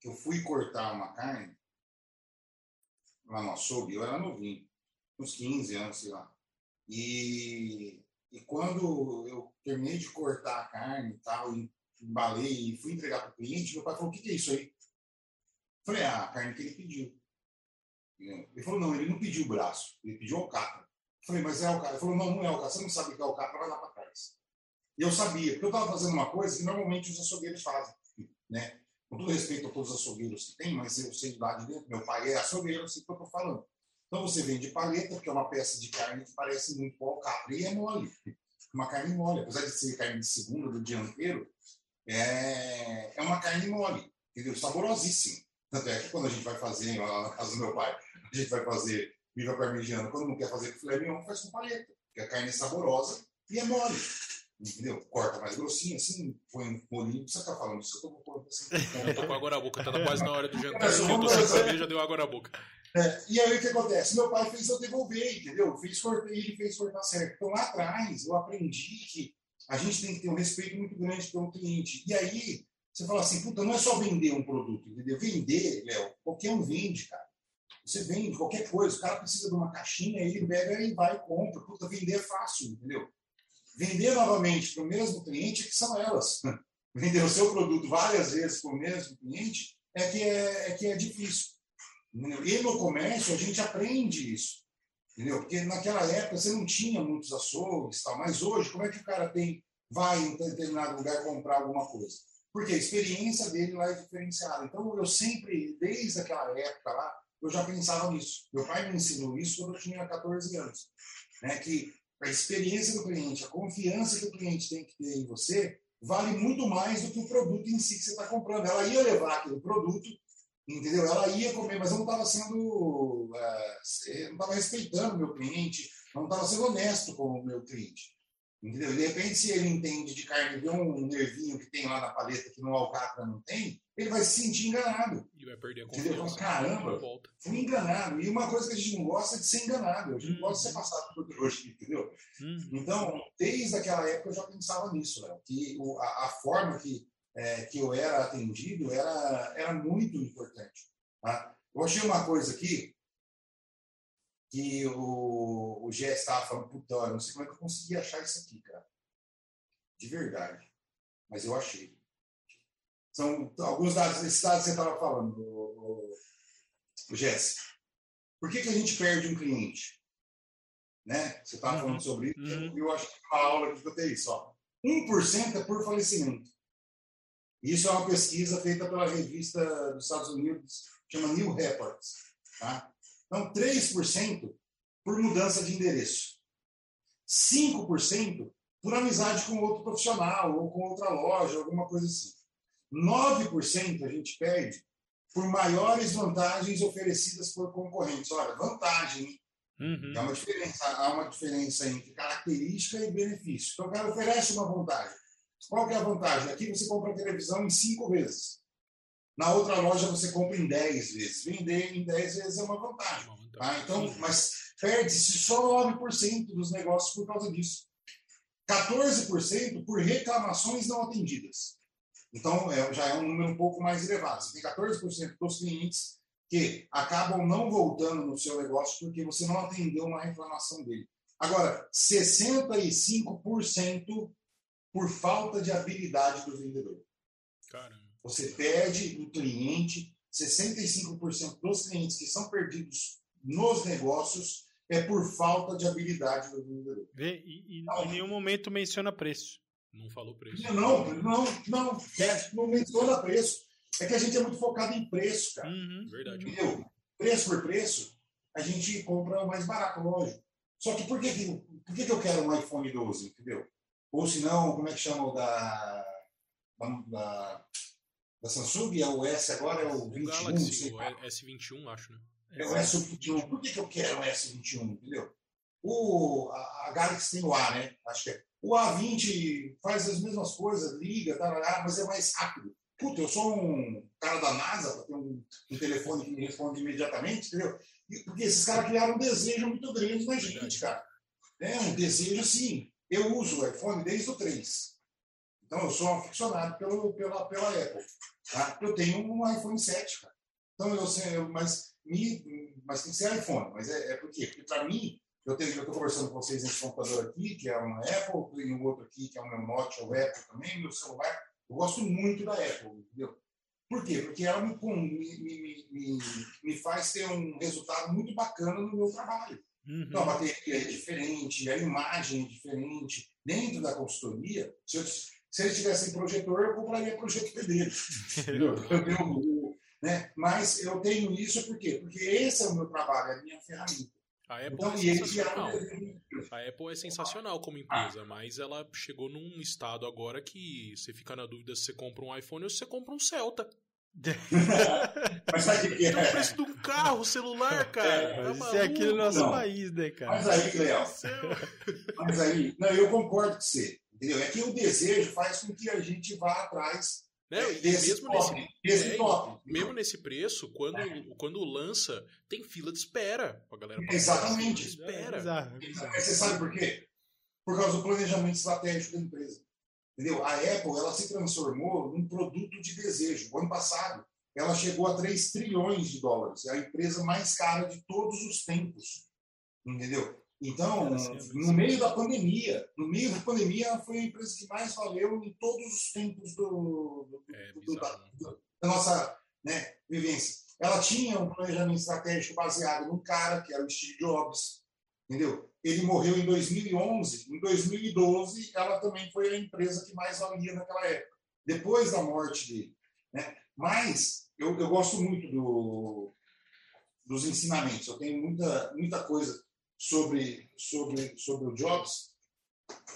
A: que eu fui cortar uma carne lá no açougue, eu era novinho, uns 15 anos, sei lá. E, e quando eu terminei de cortar a carne e tal, embalei e fui entregar para o cliente, meu pai falou: O que, que é isso aí? Eu falei: Ah, a carne que ele pediu. Ele falou: Não, ele não pediu o braço, ele pediu alcatra. Eu falei: Mas é alcatra. Ele falou: Não, não é alcatra. Você não sabe o que é alcatra, vai lá para trás. E eu sabia, porque eu estava fazendo uma coisa que normalmente os açougueiros fazem, né? Com todo respeito a todos os açougueiros que tem, mas eu sei lá de dentro, meu pai é açougueiro, assim que eu estou falando. Então você vende paleta, que é uma peça de carne que parece muito com alcatra, e é mole. Uma carne mole, apesar de ser carne de segunda, do dianteiro, é, é uma carne mole, entendeu? Saborosíssima. Tanto é que quando a gente vai fazer, lá na casa do meu pai, a gente vai fazer viva parmegiana, quando não quer fazer com filé mignon, faz com paleta, porque a carne é saborosa e é mole entendeu? Corta mais grossinho, assim, põe um molinho. Você tá falando isso, eu tô com assim.
C: Eu tô com água na boca, tá quase na hora do jantar. Eu tô sem saber, já deu água na boca.
A: É, e aí o que acontece? Meu pai fez eu devolver, entendeu? Fez cortar, ele fez cortar certo. Então lá atrás eu aprendi que a gente tem que ter um respeito muito grande pelo cliente. E aí você fala assim, puta, não é só vender um produto, entendeu? Vender, Léo, qualquer um vende, cara. Você vende qualquer coisa, o cara precisa de uma caixinha, ele pega e vai e compra. Puta, vender é fácil, entendeu? Vender novamente para o mesmo cliente, que são elas. (laughs) Vender o seu produto várias vezes para o mesmo cliente é que é, é, que é difícil. E no comércio a gente aprende isso. Entendeu? Porque naquela época você não tinha muitos açougues, tal, mas hoje, como é que o cara tem, vai em determinado lugar comprar alguma coisa? Porque a experiência dele lá é diferenciada. Então, eu sempre, desde aquela época lá, eu já pensava nisso. Meu pai me ensinou isso quando eu tinha 14 anos. Né? Que a experiência do cliente, a confiança que o cliente tem que ter em você, vale muito mais do que o produto em si que você está comprando. Ela ia levar aquele produto, entendeu? Ela ia comer, mas eu não estava sendo, uh, não estava respeitando o meu cliente, não estava sendo honesto com o meu cliente. Entendeu? De repente, se ele entende de carne e vê um nervinho que tem lá na paleta que no alcatra não tem, ele vai se sentir enganado.
C: E vai perder a confiança.
A: Entendeu? Caramba, fui enganado. E uma coisa que a gente não gosta é de ser enganado. A gente não gosta de ser uhum. passado por trouxa, entendeu? Hum. Então, desde aquela época eu já pensava nisso, Léo, que a, a, forma que, é, que eu era atendido era, era muito importante. Tá? Eu achei uma coisa aqui que o, o Gé estava falando, puta, eu não sei como é que eu consegui achar isso aqui, cara. De verdade. Mas eu achei. São alguns dados, esses dados que você estava falando, o, o, o. Por que, que a gente perde um cliente? Né? Você estava uhum. falando sobre isso, uhum. eu acho que uma aula que eu tenho isso. Ó. 1% é por falecimento. Isso é uma pesquisa feita pela revista dos Estados Unidos, chama New Reports. Tá? Então, 3% por mudança de endereço. 5% por amizade com outro profissional ou com outra loja, alguma coisa assim. 9% a gente perde por maiores vantagens oferecidas por concorrentes. Olha, vantagem, uhum. é uma diferença, há uma diferença entre característica e benefício. Então, o cara oferece uma vantagem. Qual que é a vantagem? Aqui você compra a televisão em cinco vezes. Na outra loja você compra em 10 vezes. Vender em 10 vezes é uma vantagem. Tá? Então, mas perde-se só 9% dos negócios por causa disso. 14% por reclamações não atendidas. Então, é, já é um número um pouco mais elevado. Você tem 14% dos clientes que acabam não voltando no seu negócio porque você não atendeu uma reclamação dele. Agora, 65% por falta de habilidade do vendedor.
C: Caramba.
A: Você perde o cliente, 65% dos clientes que são perdidos nos negócios é por falta de habilidade do vendedor.
B: Vê, e, e então, em nenhum momento menciona preço.
C: Não falou preço.
A: Não, não, não, é, não menciona preço. É que a gente é muito focado em preço, cara.
C: Uhum. Verdade.
A: Entendeu? Preço por preço, a gente compra o mais barato, lógico. Só que por que, que, por que, que eu quero um iPhone 12, entendeu? Ou se não, como é que chama o da, da, da Samsung? É o S agora, é o, o 21? Galaxy,
C: o S21, acho, né?
A: É o S21. Por que, que eu quero o S21, entendeu? O, a, a Galaxy tem o A, né? Acho que é. O A20 faz as mesmas coisas, liga, tá, mas é mais rápido. Puta, eu sou um cara da NASA para ter um, um, telefone que me responde imediatamente, entendeu? Porque esses caras criaram um desejo muito grande na gente, cara. É um desejo assim. Eu uso o iPhone desde o 3. Então eu sou um aficionado pelo, pela, pela Apple. Tá? Eu tenho um iPhone 7, cara. Então eu sei, mas, me, mas tem que ser iPhone. Mas é, é por quê? Porque para mim, eu estou conversando com vocês nesse computador aqui, que é uma Apple, tem um outro aqui que é o meu Note, o Apple também, meu celular. Eu gosto muito da Apple, entendeu? Por quê? Porque ela me, me, me, me faz ter um resultado muito bacana no meu trabalho. Uhum. Então, a bateria é diferente, a imagem é diferente. Dentro da consultoria, se, eu, se eles tivessem projetor, eu compraria projetor dele. entendeu? (laughs) Eu tenho, né? Mas eu tenho isso por quê? Porque esse é o meu trabalho, é a minha ferramenta.
C: A Apple então, é sensacional. A Apple é sensacional como empresa, mas ela chegou num estado agora que você fica na dúvida se você compra um iPhone ou se você compra um Celta. (laughs)
A: mas sabe o que é?
C: Tem o preço de um carro, celular, cara. É,
B: mas isso é aqui no nosso não. país, né, cara?
A: Mas aí, Léo. mas aí, não, eu concordo com você. Entendeu? É que o desejo faz com que a gente vá atrás
C: né? mesmo, top, nesse, é, top, mesmo nesse preço, quando, é. quando lança, tem fila de espera pra galera.
A: Exatamente.
C: Espera.
A: É, Você sabe por quê? Por causa do planejamento estratégico da empresa. Entendeu? A Apple ela se transformou num produto de desejo. O ano passado, ela chegou a 3 trilhões de dólares. É a empresa mais cara de todos os tempos. Entendeu? Então, no meio da pandemia, no meio da pandemia, foi a empresa que mais valeu em todos os tempos do, do, é, do, da, né? da, nossa né, vivência. Ela tinha um planejamento estratégico baseado num cara que era o Steve Jobs, entendeu? Ele morreu em 2011. Em 2012, ela também foi a empresa que mais valia naquela época, depois da morte dele. Né? Mas eu, eu gosto muito do, dos ensinamentos. Eu tenho muita, muita coisa sobre, sobre, sobre o Jobs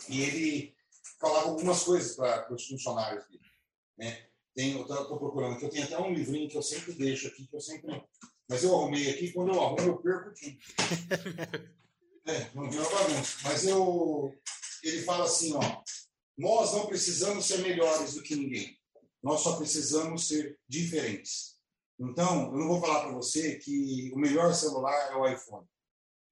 A: e ele falava algumas coisas para os funcionários dele. Né? Tem, eu estou procurando aqui, eu tenho até um livrinho que eu sempre deixo aqui, que eu sempre. Mas eu arrumei aqui, quando eu arrumo, eu perco tudo. (laughs) é, não viu bagunça. Mas eu. Ele fala assim, ó. Nós não precisamos ser melhores do que ninguém. Nós só precisamos ser diferentes. Então, eu não vou falar para você que o melhor celular é o iPhone.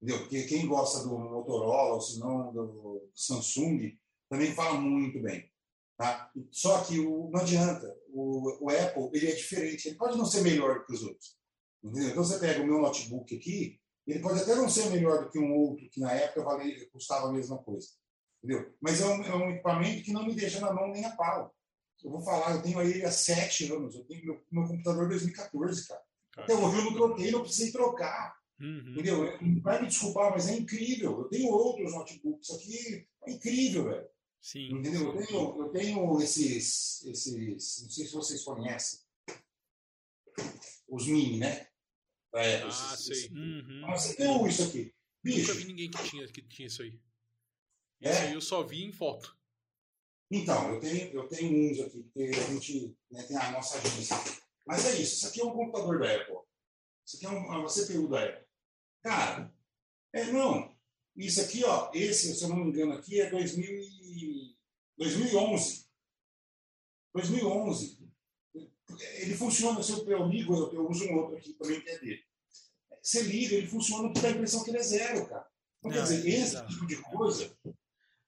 A: Entendeu? Porque quem gosta do Motorola, ou se não do Samsung, também fala muito bem. Tá? Só que o, não adianta. O, o, Apple ele é diferente. Ele pode não ser melhor que os outros. Entendeu? Então você pega o meu notebook aqui, ele pode até não ser melhor do que um outro que na época valia, custava a mesma coisa. Entendeu? Mas é um, é um equipamento que não me deixa na mão nem a pau. Eu vou falar, eu tenho ele há sete anos. Eu tenho meu, meu computador 2014, cara. Até hoje eu não troquei, não precisei trocar. Uhum. Entendeu? Vai me desculpar, mas é incrível. Eu tenho outros notebooks aqui, é incrível, velho. Sim. Entendeu? Eu tenho, eu tenho esses, esses. Não sei se vocês conhecem. Os mini, né?
C: É, ah, esses, sei. Esses,
A: uhum. Mas você tem isso aqui. Bicho.
C: Nunca vi ninguém que tinha, que tinha isso aí. É? Isso aí eu só vi em foto.
A: Então, eu tenho, eu tenho uns aqui, porque a gente né, tem a nossa agência. Mas é isso, isso aqui é um computador da Apple. Isso aqui é uma CPU da Apple. Cara, é não. Isso aqui, ó, esse, se eu não me engano, aqui é 2000 e... 2011. 2011. Ele funciona, se eu ligo, eu, eu uso um outro aqui é dele. Você liga, ele funciona, dá a impressão que ele é zero, cara. Então, não, quer dizer, é esse tipo de coisa,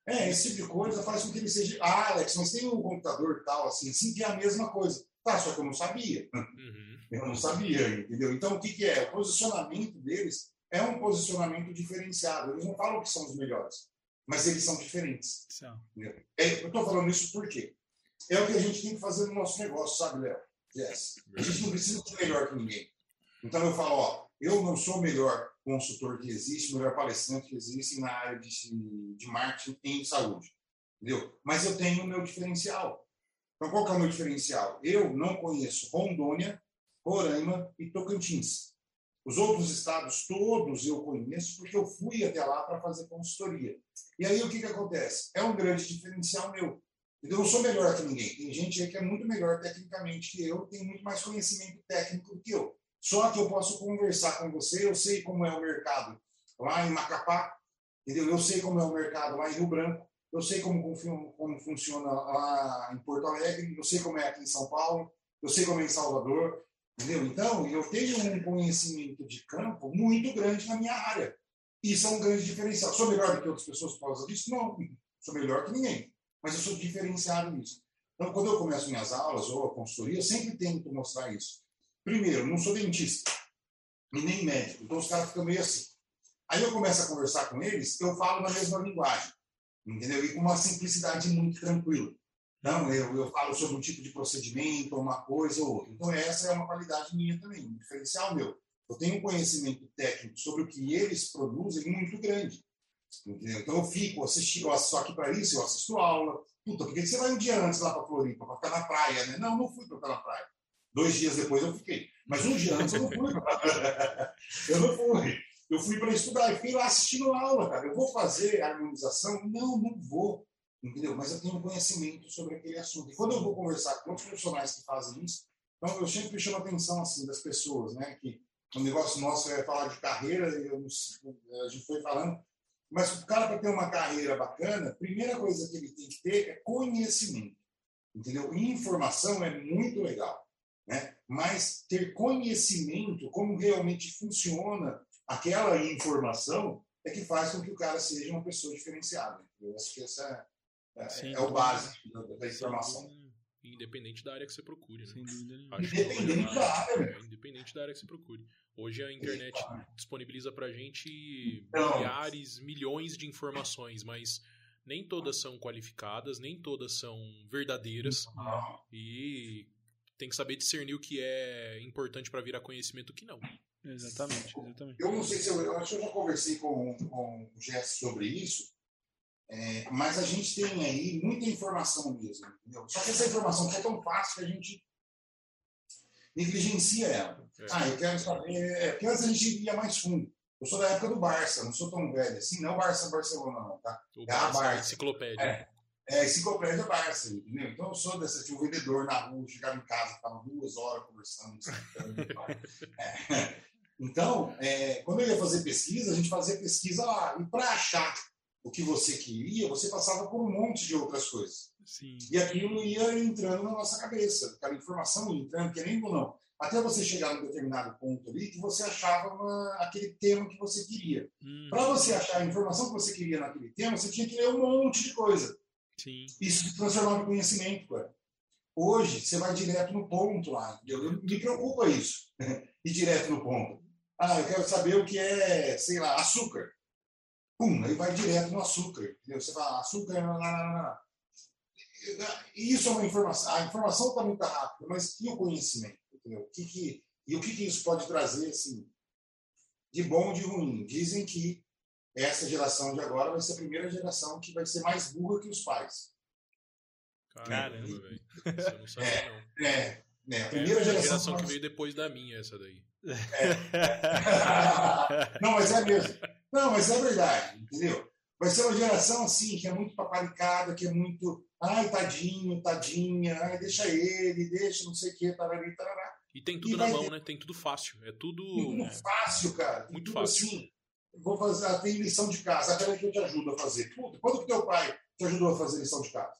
A: é, esse tipo de coisa faz com que ele seja. Ah, Alex, mas tem um computador tal, assim, assim, que é a mesma coisa. Tá, só que eu não sabia. Uhum. Eu não sabia, entendeu? Então, o que, que é? O posicionamento deles é um posicionamento diferenciado. Eles não falam que são os melhores, mas eles são diferentes. É, eu estou falando isso porque é o que a gente tem que fazer no nosso negócio, sabe, Léo? Yes. A gente não precisa ser melhor que ninguém. Então eu falo, ó, eu não sou o melhor consultor que existe, o melhor palestrante que existe na área de, de marketing em saúde. Entendeu? Mas eu tenho o meu diferencial. Então, qual que é o meu diferencial? Eu não conheço Rondônia, Roraima e Tocantins. Os outros estados todos eu conheço porque eu fui até lá para fazer consultoria. E aí o que, que acontece? É um grande diferencial meu. Eu não sou melhor que ninguém. Tem gente aí que é muito melhor tecnicamente que eu, tem muito mais conhecimento técnico que eu. Só que eu posso conversar com você, eu sei como é o mercado lá em Macapá, entendeu? Eu sei como é o mercado lá em Rio Branco, eu sei como, como funciona lá em Porto Alegre, eu sei como é aqui em São Paulo, eu sei como é em Salvador, Entendeu? Então, eu tenho um conhecimento de campo muito grande na minha área. Isso é um grande diferencial. Sou melhor do que outras pessoas por causa disso? Não. Sou melhor que ninguém. Mas eu sou diferenciado nisso. Então, quando eu começo minhas aulas ou a consultoria, eu sempre tento mostrar isso. Primeiro, não sou dentista e nem médico. Então, os caras ficam meio assim. Aí eu começo a conversar com eles, eu falo na mesma linguagem. Entendeu? E com uma simplicidade muito tranquila. Não, eu, eu falo sobre um tipo de procedimento, uma coisa ou outra. Então, essa é uma qualidade minha também, um diferencial meu. Eu tenho um conhecimento técnico sobre o que eles produzem muito grande. Entendeu? Então, eu fico assistindo, assisto aqui para isso, eu assisto aula. Puta, por que você vai um dia antes lá para Floripa, para ficar na praia? Né? Não, não fui para ficar na praia. Dois dias depois eu fiquei. Mas um dia antes eu não fui. (laughs) eu não fui. Eu fui para estudar e fiquei lá assistindo aula, cara. Eu vou fazer harmonização? Não, não vou entendeu? Mas eu tenho conhecimento sobre aquele assunto. E quando eu vou conversar com outros profissionais que fazem isso, então eu sempre chamo a atenção assim das pessoas, né? Que o negócio nosso é falar de carreira, eu, a gente foi falando, mas o cara para ter uma carreira bacana, a primeira coisa que ele tem que ter é conhecimento, entendeu? Informação é muito legal, né? Mas ter conhecimento, como realmente funciona aquela informação, é que faz com que o cara seja uma pessoa diferenciada. Eu acho que essa é, Sim, é o básico da, da informação.
C: independente da área que você procure. Né?
A: Sem dúvida Independente da área.
C: É, independente da área que você procure. Hoje a internet disponibiliza pra gente então, milhares, milhões de informações, mas nem todas são qualificadas, nem todas são verdadeiras. Não. E tem que saber discernir o que é importante para virar conhecimento e o que não.
B: Exatamente, exatamente.
A: Eu não sei se eu, eu acho que eu já conversei com, com o Jess sobre isso, é, mas a gente tem aí muita informação mesmo, entendeu? Só que essa informação que é tão fácil que a gente negligencia ela. É. Ah, eu quero saber. É, porque antes a gente ia mais fundo. Eu sou da época do Barça, não sou tão velho assim, não Barça Barcelona, não, tá?
C: O é Barça, a Barça. Enciclopédia.
A: É, é enciclopédia Barça, entendeu? Então eu sou dessa, tinha um vendedor na rua, chegava em casa, ficava duas horas conversando, (laughs) é. Então, é, quando eu ia fazer pesquisa, a gente fazia pesquisa lá. E para achar o que você queria, você passava por um monte de outras coisas.
B: Sim.
A: E aquilo ia entrando na nossa cabeça, aquela informação ia entrando, querendo ou não. Até você chegar num determinado ponto ali que você achava uma, aquele tema que você queria. Hum. Para você achar a informação que você queria naquele tema, você tinha que ler um monte de coisa.
B: Sim.
A: Isso se transformava em conhecimento, cara. Hoje, você vai direto no ponto lá. Eu, me preocupa isso. (laughs) ir direto no ponto. Ah, eu quero saber o que é, sei lá, açúcar. Pum, aí vai direto no açúcar. Entendeu? Você fala, açúcar. Não, não, não, Isso é uma informação. A informação está muito rápida, mas e o conhecimento? Entendeu? O que que, e o que, que isso pode trazer assim, de bom ou de ruim? Dizem que essa geração de agora vai ser a primeira geração que vai ser mais burra que os pais.
C: Caramba, velho. Você não sabe,
A: é,
C: não.
A: É, é, a primeira é
C: geração, geração que veio depois da minha, essa daí.
A: É. não, mas é mesmo. Não, mas é verdade, entendeu? Vai ser uma geração assim, que é muito paparicada, que é muito. Ai, tadinho, tadinha, ai, deixa ele, deixa não sei o que, tarari, tarará.
C: E tem tudo e na mão, ter... né? Tem tudo fácil. É tudo.
A: Tudo fácil, cara.
C: Muito fácil.
A: Assim, vou fazer, ah, tem lição de casa. Peraí que eu te ajudo a fazer. Puta, quando que teu pai te ajudou a fazer lição de casa?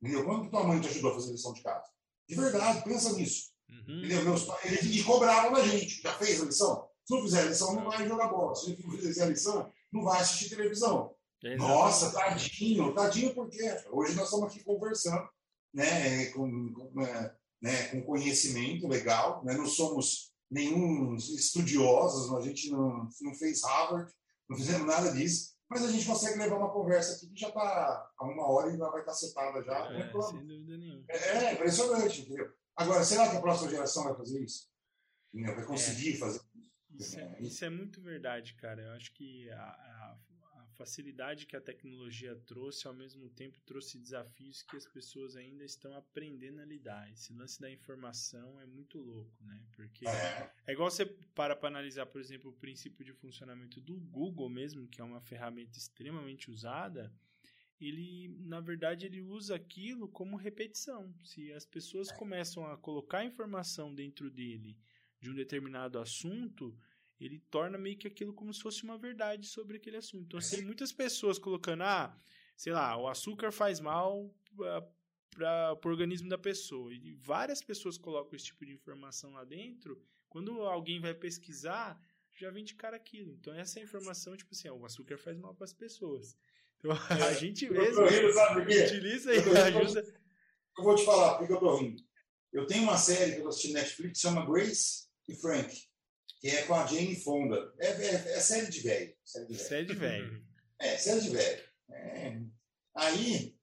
A: Entendeu? Quando que tua mãe te ajudou a fazer lição de casa? De verdade, pensa nisso. Uhum. Meus e cobravam da gente. Já fez a lição? Se não fizer a lição, não vai jogar bola. Se não fizer a lição, não vai assistir televisão. Nossa, tadinho, tadinho porque hoje nós estamos aqui conversando, né, com, com, é, né, com conhecimento legal, né, não somos nenhum estudiosos, a gente não, não fez Harvard, não fizemos nada disso, mas a gente consegue levar uma conversa aqui que já está há uma hora e já vai estar setada já.
B: É, sem dúvida nenhuma.
A: É, é impressionante, entendeu? Agora, será que a próxima geração vai fazer isso? Vai conseguir é. fazer
B: isso? É, isso é muito verdade, cara. Eu acho que a, a, a, facilidade que a tecnologia trouxe, ao mesmo tempo, trouxe desafios que as pessoas ainda estão aprendendo a lidar. Esse lance da informação é muito louco, né? Porque é, é igual você para para analisar, por exemplo, o princípio de funcionamento do Google mesmo, que é uma ferramenta extremamente usada ele na verdade ele usa aquilo como repetição. Se as pessoas começam a colocar informação dentro dele de um determinado assunto, ele torna meio que aquilo como se fosse uma verdade sobre aquele assunto. Então, tem muitas pessoas colocando, ah, sei lá, o açúcar faz mal para o organismo da pessoa. E várias pessoas colocam esse tipo de informação lá dentro. Quando alguém vai pesquisar, já vem de cara aquilo. Então, essa informação, tipo assim, o açúcar faz mal para as pessoas. Então, é, a gente mesmo rindo, sabe utiliza e ajuda.
A: Eu vou te falar porque eu tô rindo. Eu tenho uma série que eu assisti na Netflix que chama Grace e Frank, que é com a Jane Fonda. É, é, é série de velho.
B: Série de velho.
A: É, série de velho. É. Aí,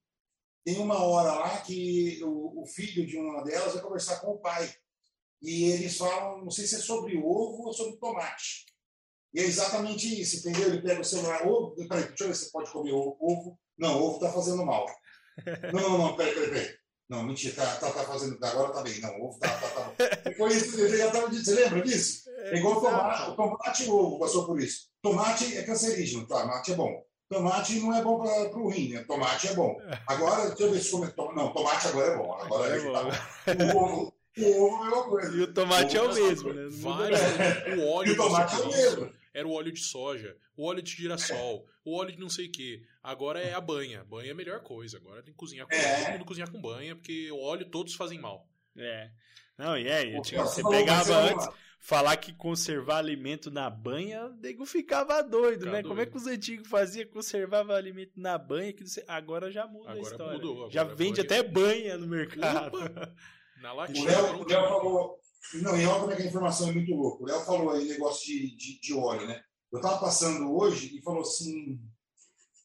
A: tem uma hora lá que o, o, filho de uma delas vai conversar com o pai. E eles falam, não sei se é sobre ovo ou sobre tomate. E é exatamente isso, entendeu? Ele pega o celular, ovo, peraí, deixa eu ver se você pode comer ovo. Não, ovo está fazendo mal. (laughs) Não, não, não, peraí, peraí, peraí. Não, mentira, tá, tá, tá fazendo, agora tá bem. Não, ovo tá, tá, tá. Foi isso, ele já tava, você lembra disso? É igual tomate, tomate e ovo passou por isso. Tomate é cancerígeno, tomate é bom. Tomate não é bom para o rim, né? Tomate é bom. Agora, deixa eu ver se come. Não, tomate agora é bom. Agora é, é bom. Tá bom. O ovo, o ovo é a mesma coisa.
B: E o tomate o é o mesmo, né?
C: Vários, (laughs) o óleo e o tomate é o mesmo era o óleo de soja, o óleo de girassol, (laughs) o óleo de não sei o que. Agora é a banha. Banha é a melhor coisa. Agora tem que cozinhar com é. todo mundo cozinhar com banha, porque o óleo todos fazem mal.
B: É. Não, e é, Pô, você pegava antes, falar que conservar alimento na banha, o nego ficava doido, Fica né? Doido. Como é que os antigos faziam? Conservava alimento na banha, que você... agora já muda agora a história. Mudou, agora já vende até banha no mercado.
A: Na latinha. O Léo falou. Não, e olha como é que a informação é muito louca. O Léo falou aí negócio de, de, de óleo, né? Eu estava passando hoje e falou assim: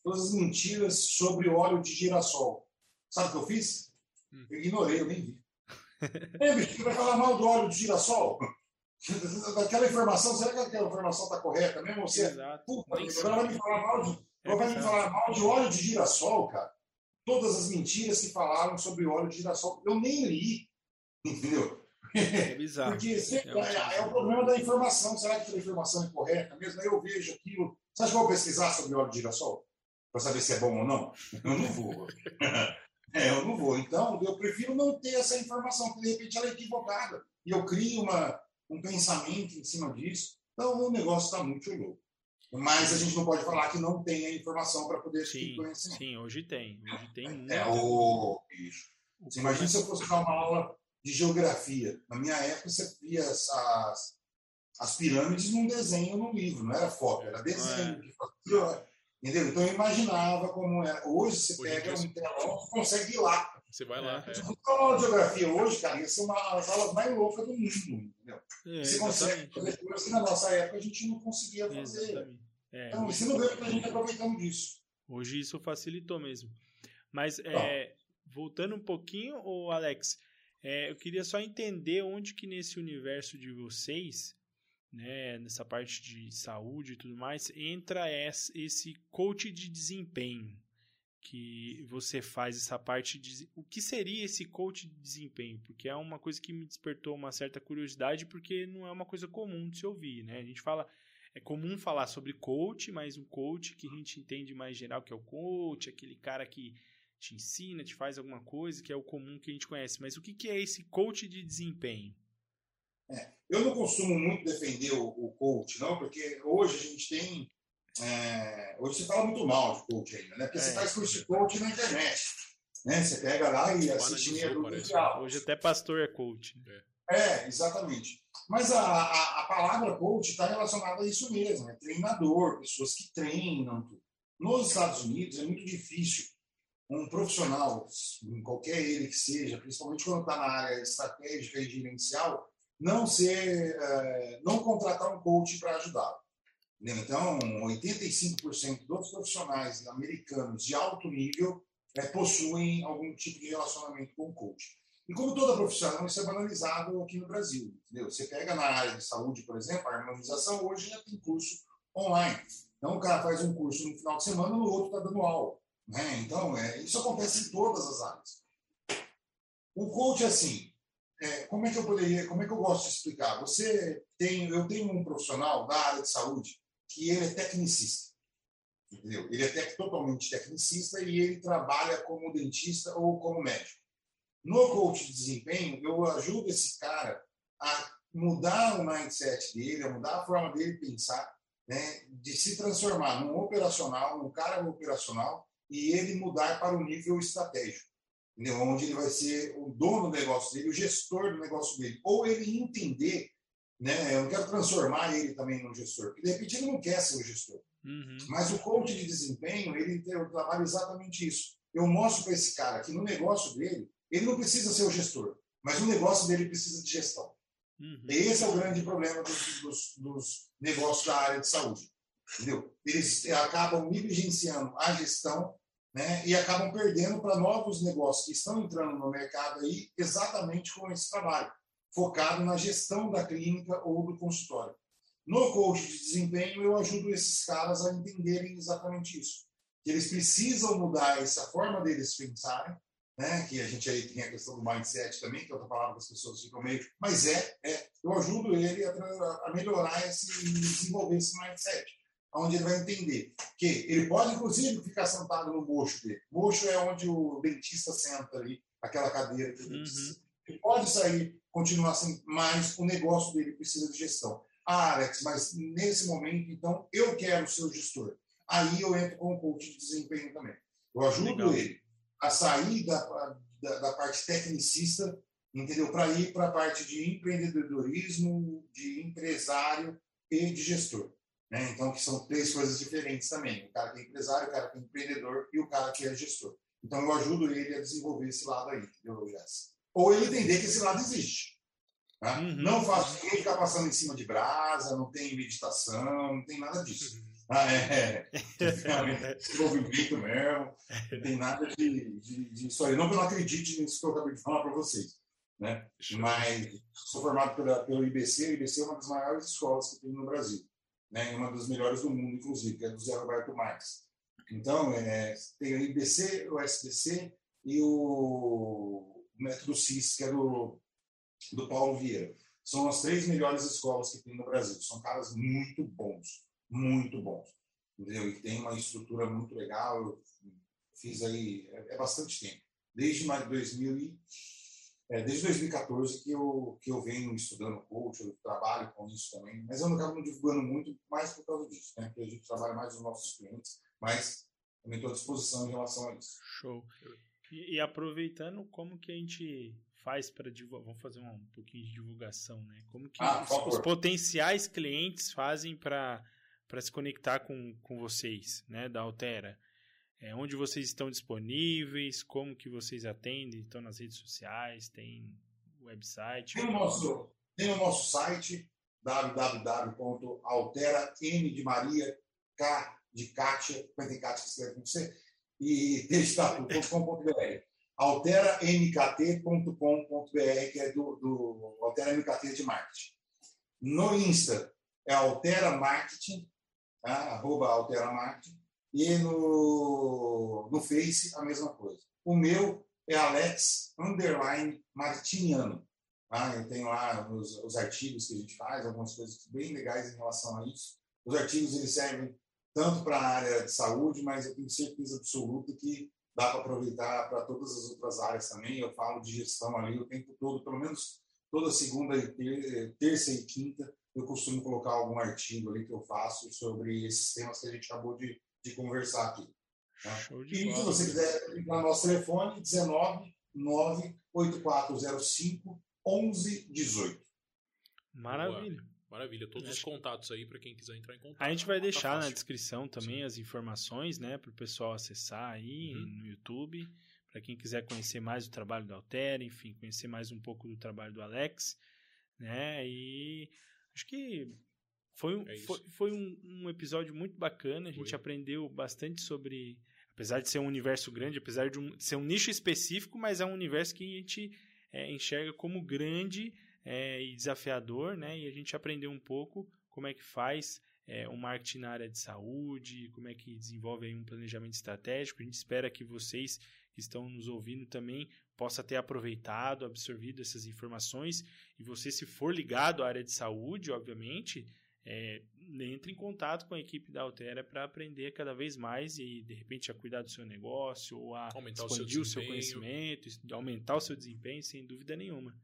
A: todas as mentiras sobre óleo de girassol. Sabe o que eu fiz? Hum. Eu ignorei, eu nem vi. é, bicho, que vai falar mal do óleo de girassol? (laughs) Daquela informação, será que aquela informação está correta mesmo? Você, Exato. Puta, agora vai me falar mal de, é vai me falar mal de óleo de girassol, cara. Todas as mentiras que falaram sobre óleo de girassol, eu nem li. (laughs) Entendeu? É (laughs) bizarro. Porque sempre, é, é, é, o problema da informação. Será que a informação é correta mesmo? Aí eu vejo aquilo. Você acha que eu vou pesquisar sobre óleo de girassol? Para saber se é bom ou não? Eu não vou. (laughs) é, eu não vou. Então, eu prefiro não ter essa informação, porque de repente ela é equivocada. E eu crio uma, um pensamento em cima disso. Então o negócio está muito louco. Mas a gente não pode falar que não tem a informação para poder
B: sim, conhecer. Sim, hoje tem. Hoje tem muito.
A: É o. Bicho. Você imagina se eu fosse dar uma aula de geografia. Na minha época, você via as, as, pirâmides num desenho no livro, não era foto, era desenho. É. Entendeu? Então eu imaginava como era. Hoje você hoje pega um telão e consegue ir lá.
C: Você vai lá.
A: É. Se você aula de geografia hoje, cara, ia ser uma das aulas mais loucas do mundo, entendeu? É, você consegue fazer coisas que na nossa época a gente não conseguia fazer. É, então, você não vê que a gente aproveitando disso.
B: Hoje isso facilitou mesmo. Mas, é, voltando um pouquinho, o Alex, é, eu queria só entender onde que nesse universo de vocês, né, nessa parte de saúde e tudo mais, entra esse coach de desempenho que você faz essa parte de o que seria esse coach de desempenho? Porque é uma coisa que me despertou uma certa curiosidade porque não é uma coisa comum de se ouvir né? A gente fala é comum falar sobre coach mas um coach que a gente entende mais geral que é o coach aquele cara que te ensina te faz alguma coisa que é o comum que a gente conhece mas o que, que é esse coach de desempenho
A: é, eu não costumo muito defender o, o coach não porque hoje a gente tem é, hoje se fala muito mal de coach ainda, né? Porque é, você faz curso de coach na internet. Né? Você pega lá e assiste meia do
B: Hoje até pastor é coach.
A: É, é exatamente. Mas a, a, a palavra coach está relacionada a isso mesmo, é treinador, pessoas que treinam. Nos Estados Unidos é muito difícil um profissional, qualquer ele que seja, principalmente quando está na área estratégica e gerencial, não ser, é, não contratar um coach para ajudá-lo. Então, 85% dos profissionais americanos de alto nível é, possuem algum tipo de relacionamento com o coach. E como toda profissão, isso é banalizado aqui no Brasil. Entendeu? Você pega na área de saúde, por exemplo, a harmonização hoje já tem curso online. Então, o cara faz um curso no final de semana, no outro está dando aula. Né? Então, é, isso acontece em todas as áreas. O coach, assim, é, como é que eu poderia, como é que eu gosto de explicar? Você tem, eu tenho um profissional da área de saúde que ele é tecnicista. Entendeu? Ele é tec, totalmente tecnicista e ele trabalha como dentista ou como médico. No coach de desempenho, eu ajudo esse cara a mudar o mindset dele, a mudar a forma dele pensar, né, de se transformar num operacional, num cara operacional, e ele mudar para o nível estratégico, entendeu? onde ele vai ser o dono do negócio dele, o gestor do negócio dele, ou ele entender né? Eu não quero transformar ele também num gestor, porque de repente ele não quer ser o gestor. Uhum. Mas o coach de desempenho, ele trabalha exatamente isso. Eu mostro para esse cara que no negócio dele, ele não precisa ser o gestor, mas o negócio dele precisa de gestão. Uhum. Esse é o grande problema dos, dos, dos negócios da área de saúde. Entendeu? Eles acabam negligenciando a gestão né, e acabam perdendo para novos negócios que estão entrando no mercado aí exatamente com esse trabalho focado na gestão da clínica ou do consultório. No coach de desempenho, eu ajudo esses caras a entenderem exatamente isso. Que eles precisam mudar essa forma deles pensarem, né? que a gente aí tem a questão do mindset também, que é outra palavra que as pessoas ficam meio. Mas é, é eu ajudo ele a, a melhorar esse, desenvolver esse mindset, onde ele vai entender que ele pode, inclusive, ficar sentado no mocho dele. Mocho é onde o dentista senta ali, aquela cadeira que o dentista. Uhum. Ele pode sair continuar assim, mas o negócio dele precisa de gestão. Ah, Alex, mas nesse momento, então, eu quero ser o gestor. Aí eu entro com o coach de desempenho também. Eu ajudo Legal. ele a sair da, da, da, parte tecnicista entendeu? Para ir para a parte de empreendedorismo, de empresário e de gestor. Né? Então, que são três coisas diferentes também. O cara que é empresário, o cara que é empreendedor e o cara que é gestor. Então, eu ajudo ele a desenvolver esse lado aí, entendeu, Jess? Ou ele entender que esse lado existe. Tá? Uhum. Não faço ninguém ficar passando em cima de brasa, não tem meditação, não tem nada disso. Uhum. Ah, é, é. (laughs) desenvolvimento mesmo, não tem nada de, de, de isso aí. Não que eu não acredite nisso que eu acabei de falar para vocês. Né? Mas sou formado pela, pelo IBC, o IBC é uma das maiores escolas que tem no Brasil, né? uma das melhores do mundo, inclusive, que é do Zé Roberto Marques. Então, é, tem o IBC, o SBC e o Método CIS, que é do, do Paulo Vieira. São as três melhores escolas que tem no Brasil. São caras muito bons, muito bons. Entendeu? E tem uma estrutura muito legal. Eu fiz aí, é, é bastante tempo. Desde mais de 2000 e, é, desde 2014 que eu, que eu venho estudando coach, eu trabalho com isso também, mas eu não acabo divulgando muito mais por causa disso, né? porque a gente trabalha mais nos nossos clientes, mas também estou à disposição em relação a isso.
B: Show. E, e aproveitando, como que a gente faz para divulgar? Vamos fazer um, pouquinho de divulgação, né? Como que ah, os, os, potenciais clientes fazem para se conectar com, com vocês, né, da Altera? É, onde vocês estão disponíveis? Como que vocês atendem? Estão nas redes sociais? Tem website?
A: Tem o nosso, tem o nosso site www.altera n de Maria K de Kátia, tem Kátia que escreve com você, e testatu.com.br. alteramkt.com.br, que é do, do Altera MKT de marketing. No Insta é Altera Marketing, tá? arroba Altera Marketing, e no, no Face a mesma coisa. O meu é Alex Underline Martiniano. Tá? Eu tenho lá os, os artigos que a gente faz, algumas coisas bem legais em relação a isso. Os artigos eles servem tanto para a área de saúde, mas eu tenho certeza absoluta que dá para aproveitar para todas as outras áreas também. Eu falo de gestão ali o tempo todo, pelo menos toda segunda ter, terça e quinta, eu costumo colocar algum artigo ali que eu faço sobre esses temas que a gente acabou de, de conversar aqui. Tá? E bola. se você quiser ligar no nosso telefone, 19 98405 1118.
B: Maravilha. Boa.
C: Maravilha. Todos os contatos aí para quem quiser entrar em contato.
B: A gente vai tá deixar tá na descrição também Sim. as informações, né, para o pessoal acessar aí uhum. no YouTube. Para quem quiser conhecer mais o trabalho do Altera, enfim, conhecer mais um pouco do trabalho do Alex, né? E acho que foi um, é foi, foi um, um, episódio muito bacana. A gente foi. aprendeu bastante sobre. Apesar de ser um universo grande, apesar de, um, de ser um nicho específico, mas é um universo que a gente é, enxerga como grande é, e desafiador, né? E a gente aprendeu um pouco como é que faz é, um marketing na área de saúde, como é que desenvolve um planejamento estratégico. A gente espera que vocês que estão nos ouvindo também possa ter aproveitado, absorvido essas informações. E você, se for ligado à área de saúde, obviamente, é, entre em contato com a equipe da Altera para aprender cada vez mais e, de repente, a cuidar do seu negócio ou a aumentar expandir o seu, o seu conhecimento, aumentar o seu desempenho, sem dúvida nenhuma.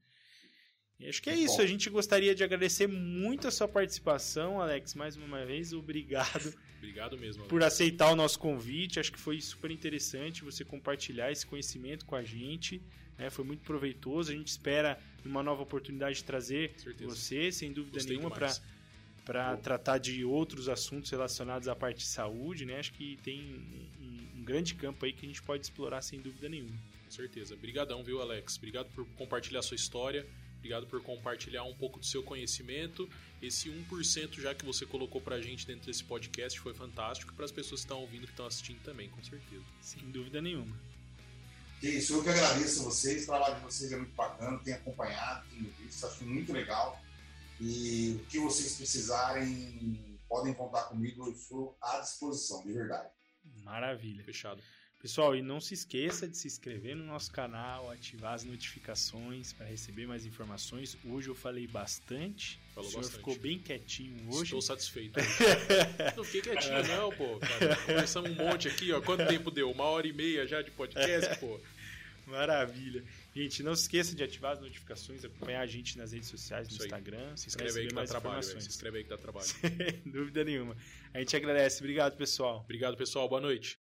B: E acho que é isso. A gente gostaria de agradecer muito a sua participação, Alex, mais uma vez. Obrigado. (laughs)
C: Obrigado mesmo.
B: Alex. Por aceitar o nosso convite. Acho que foi super interessante você compartilhar esse conhecimento com a gente. Né? Foi muito proveitoso. A gente espera uma nova oportunidade de trazer você, sem dúvida Gostei nenhuma, para para tratar de outros assuntos relacionados à parte de saúde, né? Acho que tem um, um, grande campo aí que a gente pode explorar sem dúvida nenhuma.
C: Com certeza. Obrigadão, viu, Alex? Obrigado por compartilhar a sua história. Obrigado por compartilhar um pouco do seu conhecimento. Esse 1% já que você colocou pra gente dentro desse podcast foi fantástico para as pessoas que estão ouvindo, que estão assistindo também, com certeza.
B: Sem dúvida nenhuma.
A: Que isso, eu que agradeço a vocês, o trabalho de vocês é muito bacana, tenho acompanhado, tenho visto, acho muito legal. E o que vocês precisarem, podem contar comigo, eu estou à disposição, de verdade.
B: Maravilha. Fechado. Pessoal, e não se esqueça de se inscrever no nosso canal, ativar as notificações para receber mais informações. Hoje eu falei bastante. Falou o senhor bastante. ficou bem quietinho hoje.
C: Estou satisfeito. (laughs) não fiquei quietinho, não, pô. Cara. Começamos um monte aqui, ó. Quanto tempo deu? Uma hora e meia já de podcast, pô. (laughs)
B: Maravilha. Gente, não se esqueça de ativar as notificações, acompanhar a gente nas redes sociais, no Instagram.
C: Se inscreve aí que dá trabalho, Se inscreve aí que dá trabalho.
B: Sem dúvida nenhuma. A gente agradece. Obrigado, pessoal.
C: Obrigado, pessoal. Boa noite.